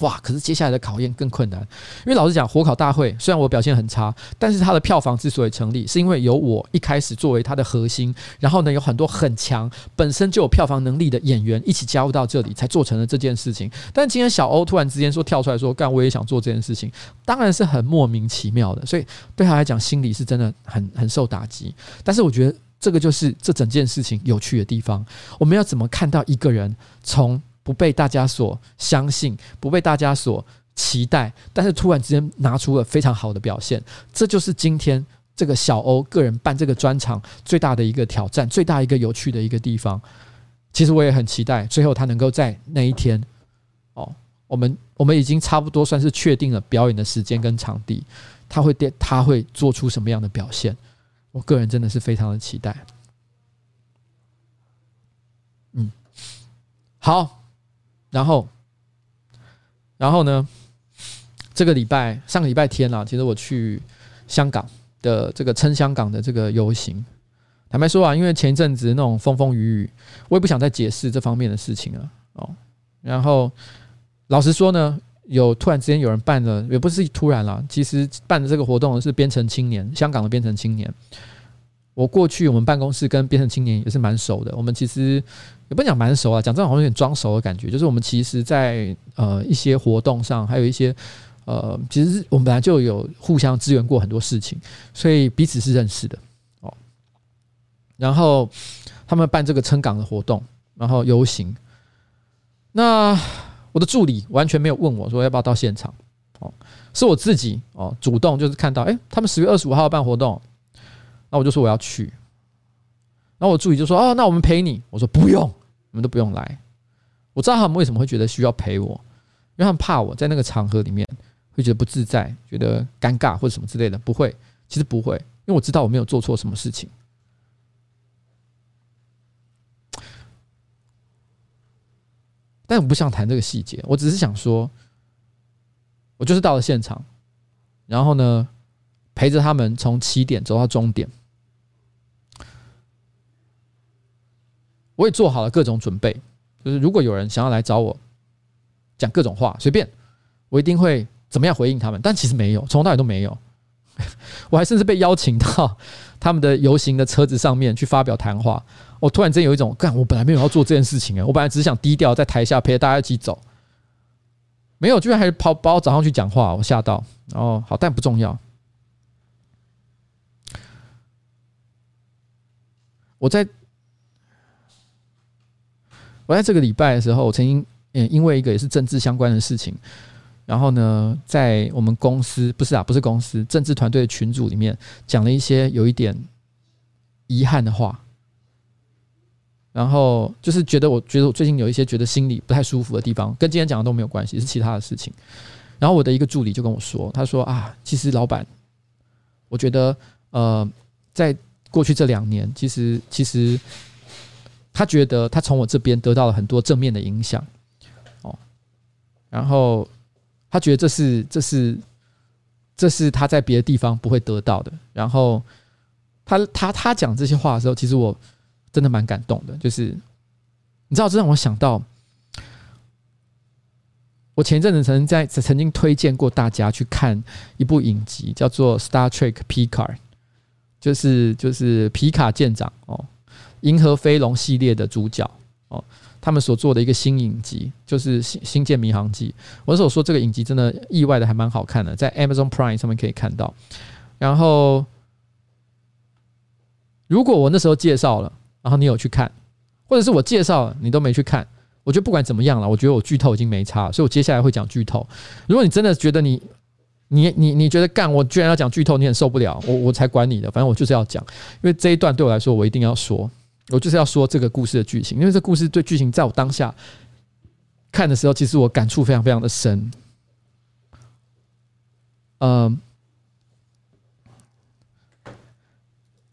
哇！可是接下来的考验更困难，因为老实讲，火烤大会虽然我表现很差，但是它的票房之所以成立，是因为有我一开始作为它的核心，然后呢，有很多很强本身就有票房能力的演员一起加入到这里，才做成了这件事情。但今天小欧突然之间说跳出来说，干我也想做这件事情，当然是很莫名其妙的，所以对他来讲，心里是真的很很受打击。但是我觉得这个就是这整件事情有趣的地方，我们要怎么看到一个人从。不被大家所相信，不被大家所期待，但是突然之间拿出了非常好的表现，这就是今天这个小欧个人办这个专场最大的一个挑战，最大一个有趣的一个地方。其实我也很期待，最后他能够在那一天，哦，我们我们已经差不多算是确定了表演的时间跟场地，他会电他会做出什么样的表现？我个人真的是非常的期待。嗯，好。然后，然后呢？这个礼拜上个礼拜天啊，其实我去香港的这个撑香港的这个游行。坦白说啊，因为前一阵子那种风风雨雨，我也不想再解释这方面的事情了哦。然后老实说呢，有突然之间有人办了，也不是突然了，其实办的这个活动是编程青年，香港的编程青年。我过去我们办公室跟边城青年也是蛮熟的，我们其实。也不讲蛮熟啊，讲这种好像有点装熟的感觉。就是我们其实，在呃一些活动上，还有一些呃，其实我们本来就有互相支援过很多事情，所以彼此是认识的哦。然后他们办这个撑港的活动，然后游行。那我的助理完全没有问我说要不要到现场哦，是我自己哦主动就是看到，哎，他们十月二十五号办活动，那我就说我要去。然后我助理就说：“哦，那我们陪你。”我说：“不用。”你们都不用来，我知道他们为什么会觉得需要陪我，因为他们怕我在那个场合里面会觉得不自在，觉得尴尬或者什么之类的。不会，其实不会，因为我知道我没有做错什么事情。但我不想谈这个细节，我只是想说，我就是到了现场，然后呢，陪着他们从起点走到终点。我也做好了各种准备，就是如果有人想要来找我讲各种话，随便，我一定会怎么样回应他们。但其实没有，从头到尾都没有。[LAUGHS] 我还甚至被邀请到他们的游行的车子上面去发表谈话。我突然间有一种，干，我本来没有要做这件事情啊，我本来只想低调在台下陪大家一起走，没有，居然还是跑把我找上去讲话，我吓到。然后好，但不重要。我在。我在这个礼拜的时候，我曾经嗯，因为一个也是政治相关的事情，然后呢，在我们公司不是啊，不是公司政治团队的群组里面讲了一些有一点遗憾的话，然后就是觉得我觉得我最近有一些觉得心里不太舒服的地方，跟今天讲的都没有关系，是其他的事情。然后我的一个助理就跟我说，他说啊，其实老板，我觉得呃，在过去这两年，其实其实。他觉得他从我这边得到了很多正面的影响，哦，然后他觉得这是这是这是他在别的地方不会得到的。然后他他他讲这些话的时候，其实我真的蛮感动的。就是你知道，这让我想到，我前一阵子曾经在曾经推荐过大家去看一部影集，叫做《Star Trek Picard》，就是就是皮卡舰长哦。银河飞龙系列的主角哦，他们所做的一个新影集就是《星星舰迷航记》。我所说这个影集真的意外的还蛮好看的，在 Amazon Prime 上面可以看到。然后，如果我那时候介绍了，然后你有去看，或者是我介绍了你都没去看，我觉得不管怎么样了，我觉得我剧透已经没差，所以我接下来会讲剧透。如果你真的觉得你你你你觉得干我居然要讲剧透，你很受不了，我我才管你的，反正我就是要讲，因为这一段对我来说，我一定要说。我就是要说这个故事的剧情，因为这故事对剧情，在我当下看的时候，其实我感触非常非常的深。嗯，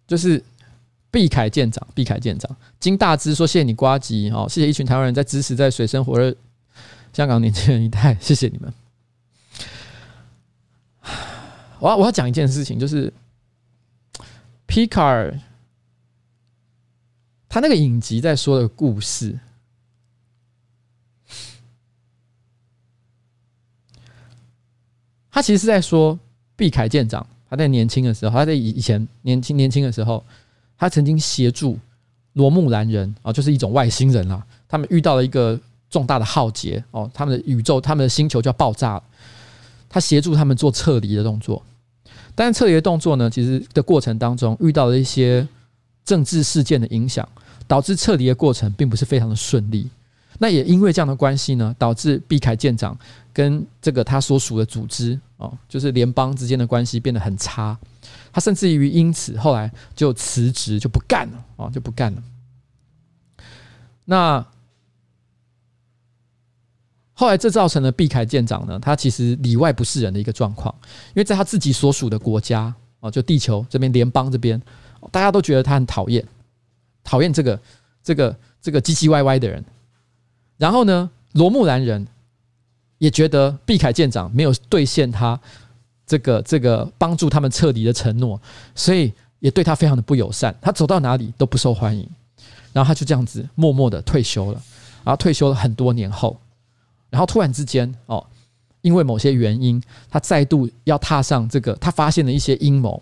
就是毕凯舰长，毕凯舰长，金大之说：“谢谢你瓜吉哦，谢谢一群台湾人在支持，在水深火热香港年轻人一代，谢谢你们。”我要我要讲一件事情，就是皮卡尔。他那个影集在说的故事，他其实是在说毕凯舰长，他在年轻的时候，他在以以前年轻年轻的时候，他曾经协助罗穆兰人啊，就是一种外星人啦，他们遇到了一个重大的浩劫哦，他们的宇宙，他们的星球就要爆炸了，他协助他们做撤离的动作。但是撤离的动作呢，其实的过程当中遇到了一些政治事件的影响，导致撤离的过程并不是非常的顺利。那也因为这样的关系呢，导致毕凯舰长跟这个他所属的组织哦，就是联邦之间的关系变得很差。他甚至于因此后来就辞职，就不干了啊，就不干了。那后来这造成了毕凯舰长呢，他其实里外不是人的一个状况，因为在他自己所属的国家啊，就地球这边联邦这边，大家都觉得他很讨厌，讨厌这个这个这个唧唧歪歪的人。然后呢，罗穆兰人也觉得毕凯舰长没有兑现他这个这个帮助他们撤离的承诺，所以也对他非常的不友善。他走到哪里都不受欢迎，然后他就这样子默默的退休了。然后退休了很多年后，然后突然之间哦，因为某些原因，他再度要踏上这个，他发现了一些阴谋。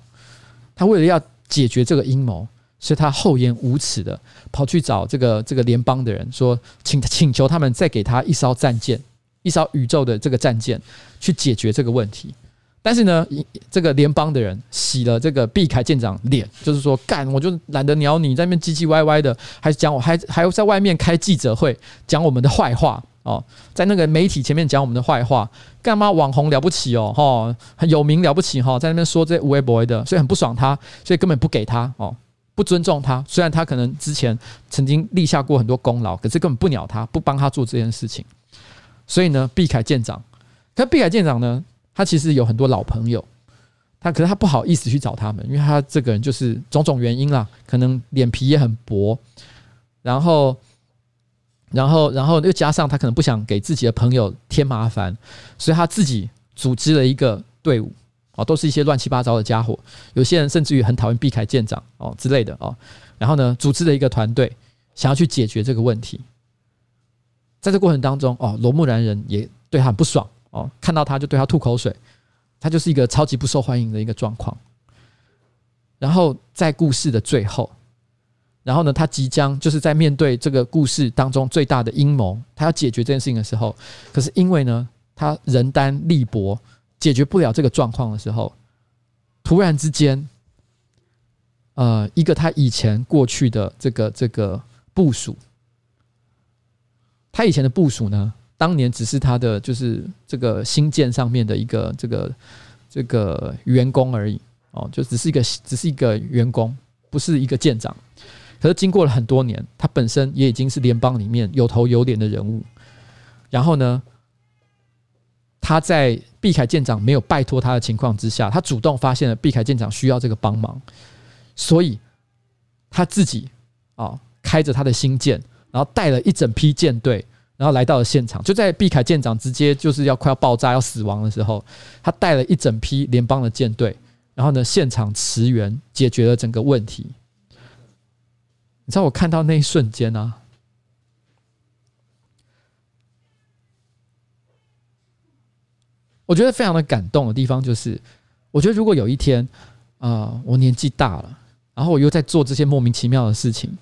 他为了要解决这个阴谋。所以他厚颜无耻的跑去找这个这个联邦的人，说请请求他们再给他一艘战舰，一艘宇宙的这个战舰，去解决这个问题。但是呢，这个联邦的人洗了这个毕凯舰长脸，就是说干，我就懒得鸟你，在那边唧唧歪歪的，还讲我还还要在外面开记者会讲我们的坏话哦，在那个媒体前面讲我们的坏话，干嘛网红了不起哦，哈，很有名了不起哈，在那边说这些无微不微的，所以很不爽他，所以根本不给他哦。不尊重他，虽然他可能之前曾经立下过很多功劳，可是根本不鸟他，不帮他做这件事情。所以呢，毕凯舰长，可毕凯舰长呢，他其实有很多老朋友，他可是他不好意思去找他们，因为他这个人就是种种原因啦，可能脸皮也很薄，然后，然后，然后又加上他可能不想给自己的朋友添麻烦，所以他自己组织了一个队伍。哦，都是一些乱七八糟的家伙，有些人甚至于很讨厌毕凯舰长哦之类的哦。然后呢，组织了一个团队，想要去解决这个问题。在这过程当中，哦，罗穆兰人也对他很不爽哦，看到他就对他吐口水，他就是一个超级不受欢迎的一个状况。然后在故事的最后，然后呢，他即将就是在面对这个故事当中最大的阴谋，他要解决这件事情的时候，可是因为呢，他人单力薄。解决不了这个状况的时候，突然之间，呃，一个他以前过去的这个这个部署，他以前的部署呢，当年只是他的就是这个新舰上面的一个这个这个员工而已哦，就只是一个只是一个员工，不是一个舰长。可是经过了很多年，他本身也已经是联邦里面有头有脸的人物，然后呢，他在毕凯舰长没有拜托他的情况之下，他主动发现了毕凯舰长需要这个帮忙，所以他自己啊开着他的星舰，然后带了一整批舰队，然后来到了现场。就在毕凯舰长直接就是要快要爆炸要死亡的时候，他带了一整批联邦的舰队，然后呢现场驰援，解决了整个问题。你知道我看到那一瞬间呢、啊？我觉得非常的感动的地方就是，我觉得如果有一天，啊、我年纪大了，然后我又在做这些莫名其妙的事情，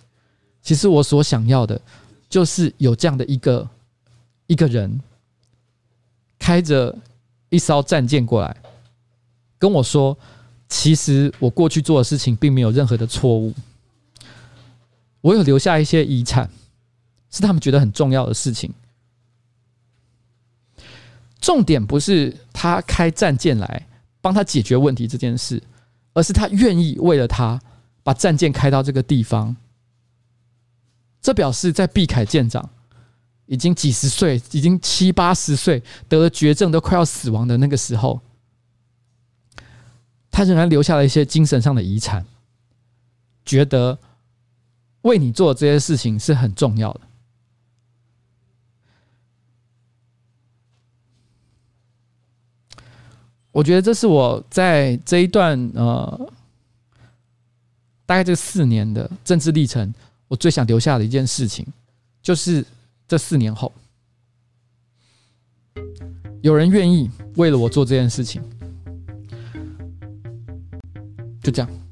其实我所想要的，就是有这样的一个一个人，开着一艘战舰过来，跟我说，其实我过去做的事情并没有任何的错误，我有留下一些遗产，是他们觉得很重要的事情。重点不是他开战舰来帮他解决问题这件事，而是他愿意为了他把战舰开到这个地方。这表示在毕凯舰长已经几十岁，已经七八十岁，得了绝症，都快要死亡的那个时候，他仍然留下了一些精神上的遗产，觉得为你做这些事情是很重要的。我觉得这是我在这一段呃，大概这四年的政治历程，我最想留下的一件事情，就是这四年后，有人愿意为了我做这件事情，就这样。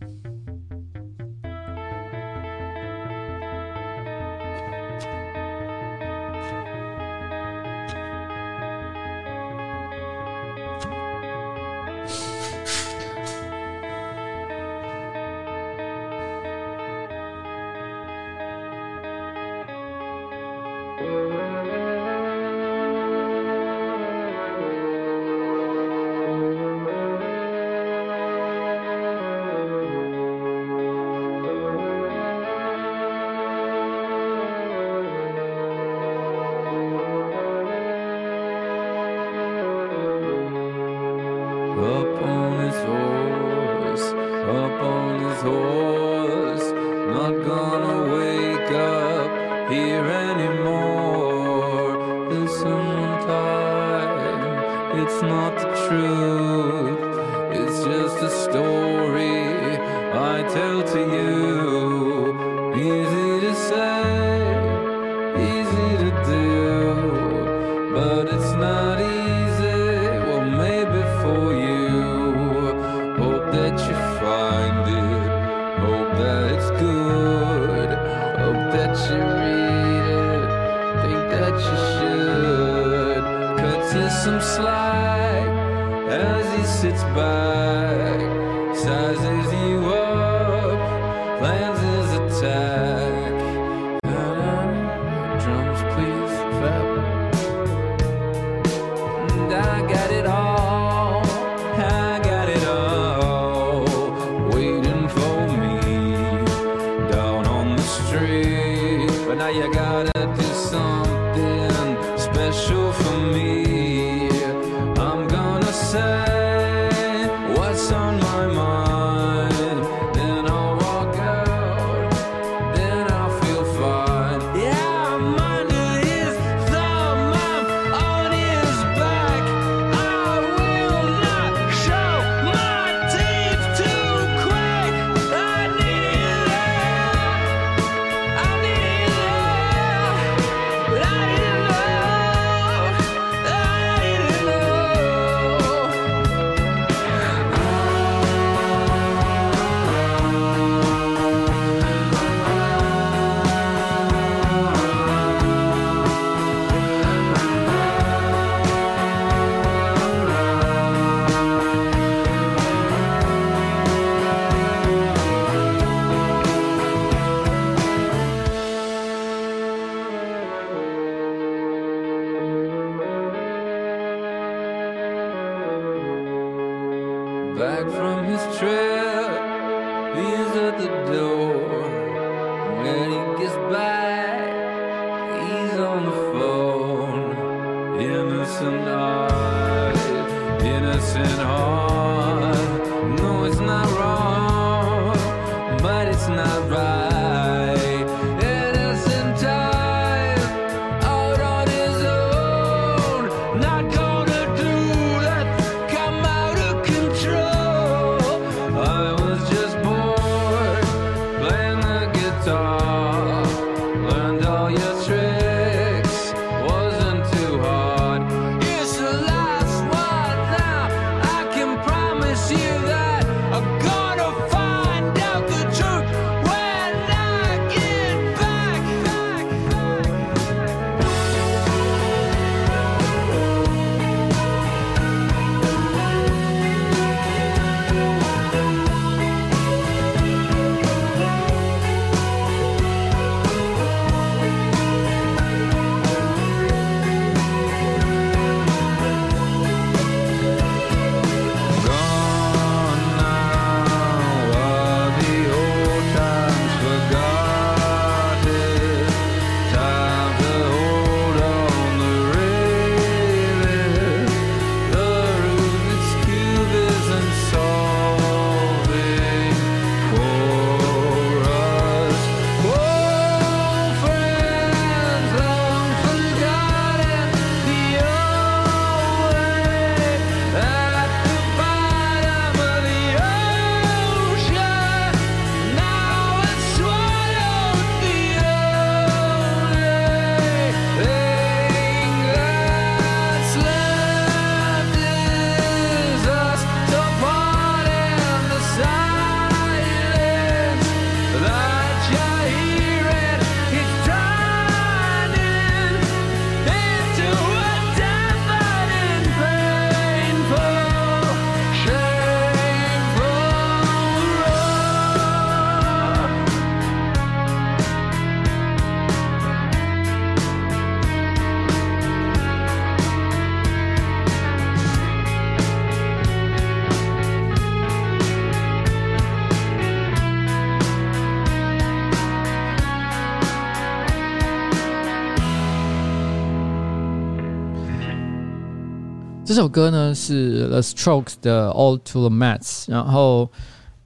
这首歌呢是 The Strokes 的《All to the Mets》，然后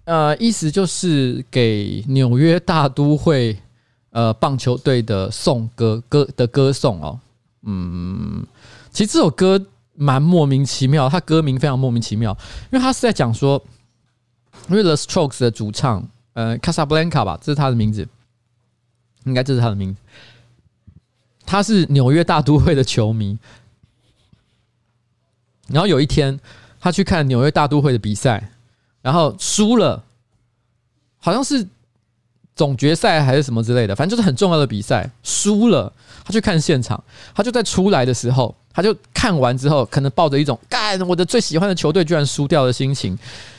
呃，意思就是给纽约大都会呃棒球队的颂歌歌的歌颂哦。嗯，其实这首歌蛮莫名其妙，它歌名非常莫名其妙，因为它是在讲说，因为 The Strokes 的主唱呃 Casablanca 吧，这是他的名字，应该这是他的名字，他是纽约大都会的球迷。然后有一天，他去看纽约大都会的比赛，然后输了，好像是总决赛还是什么之类的，反正就是很重要的比赛，输了。他去看现场，他就在出来的时候，他就看完之后，可能抱着一种“干，我的最喜欢的球队居然输掉”的心情。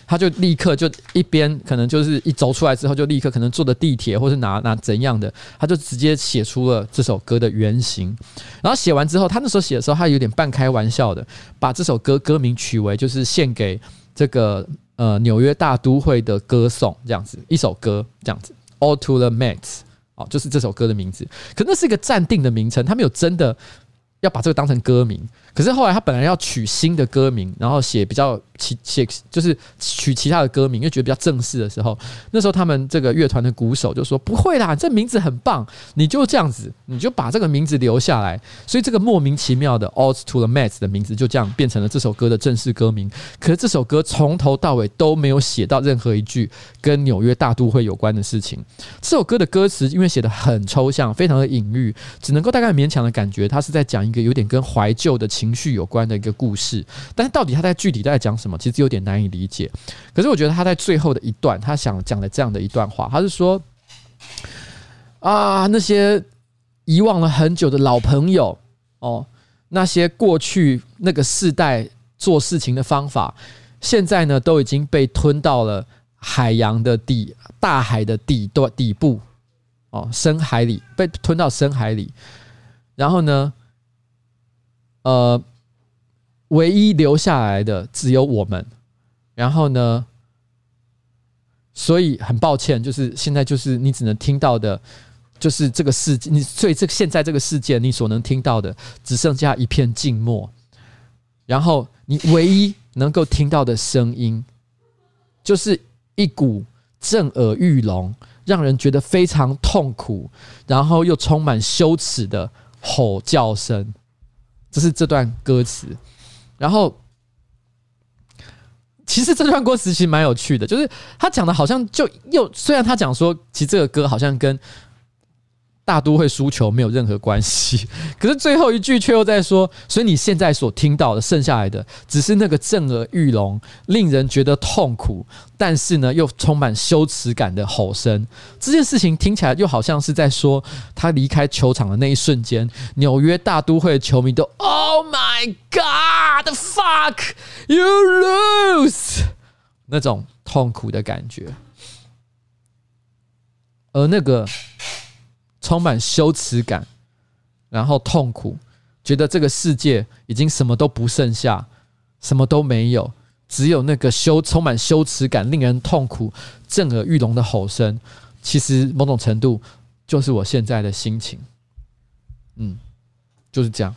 他就立刻就一边可能就是一走出来之后，就立刻可能坐的地铁或是拿拿怎样的，他就直接写出了这首歌的原型。然后写完之后，他那时候写的时候，他有点半开玩笑的，把这首歌歌名取为就是献给这个呃纽约大都会的歌颂这样子一首歌这样子，All to the Mets 哦，就是这首歌的名字。可那是一个暂定的名称，他没有真的要把这个当成歌名。可是后来他本来要取新的歌名，然后写比较其写就是取其他的歌名，因为觉得比较正式的时候，那时候他们这个乐团的鼓手就说：“不会啦，这名字很棒，你就这样子，你就把这个名字留下来。”所以这个莫名其妙的《All to the Met》的名字就这样变成了这首歌的正式歌名。可是这首歌从头到尾都没有写到任何一句跟纽约大都会有关的事情。这首歌的歌词因为写的很抽象，非常的隐喻，只能够大概勉强的感觉，他是在讲一个有点跟怀旧的情。绪有关的一个故事，但是到底他在具体在讲什么，其实有点难以理解。可是我觉得他在最后的一段，他想讲了这样的一段话，他是说：啊，那些遗忘了很久的老朋友哦，那些过去那个世代做事情的方法，现在呢都已经被吞到了海洋的底、大海的底端底部哦，深海里被吞到深海里，然后呢？呃，唯一留下来的只有我们，然后呢，所以很抱歉，就是现在就是你只能听到的，就是这个世界，你所以这现在这个世界你所能听到的只剩下一片静默，然后你唯一能够听到的声音，就是一股震耳欲聋、让人觉得非常痛苦，然后又充满羞耻的吼叫声。这是这段歌词，然后其实这段歌词其实蛮有趣的，就是他讲的好像就又虽然他讲说，其实这个歌好像跟。大都会输球没有任何关系，[LAUGHS] 可是最后一句却又在说，所以你现在所听到的剩下来的，只是那个震耳欲聋、令人觉得痛苦，但是呢又充满羞耻感的吼声。这件事情听起来又好像是在说，他离开球场的那一瞬间，纽约大都会的球迷都 “Oh my God, fuck you lose” 那种痛苦的感觉，而那个。充满羞耻感，然后痛苦，觉得这个世界已经什么都不剩下，什么都没有，只有那个羞充满羞耻感、令人痛苦、震耳欲聋的吼声。其实某种程度就是我现在的心情。嗯，就是这样。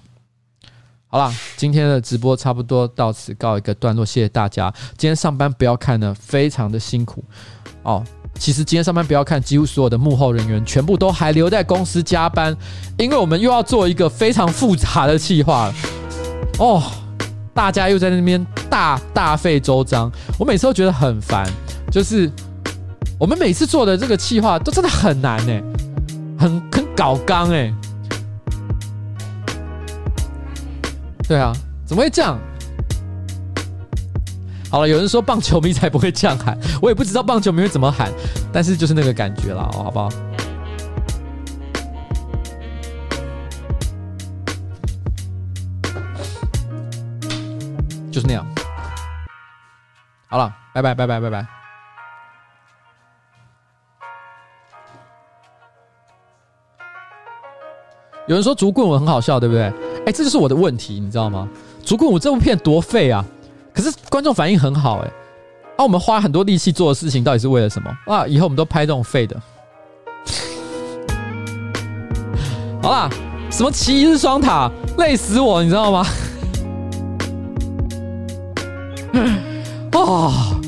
好啦，今天的直播差不多到此告一个段落，谢谢大家。今天上班不要看呢，非常的辛苦哦。其实今天上班不要看，几乎所有的幕后人员全部都还留在公司加班，因为我们又要做一个非常复杂的企划哦。大家又在那边大大费周章，我每次都觉得很烦。就是我们每次做的这个企划都真的很难哎，很很搞刚哎。对啊，怎么会这样？好了，有人说棒球迷才不会这样喊，我也不知道棒球迷会怎么喊，但是就是那个感觉啦，哦，好不好？就是那样。好了，拜拜拜拜拜拜。有人说竹棍舞很好笑，对不对？哎，这就是我的问题，你知道吗？竹棍舞这部片多废啊！可是观众反应很好哎，啊，我们花很多力气做的事情到底是为了什么啊？以后我们都拍这种废的。[LAUGHS] 好啦，什么奇日双塔，累死我，你知道吗？[LAUGHS] 啊。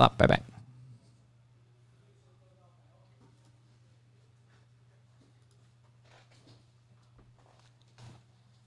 好了，拜拜。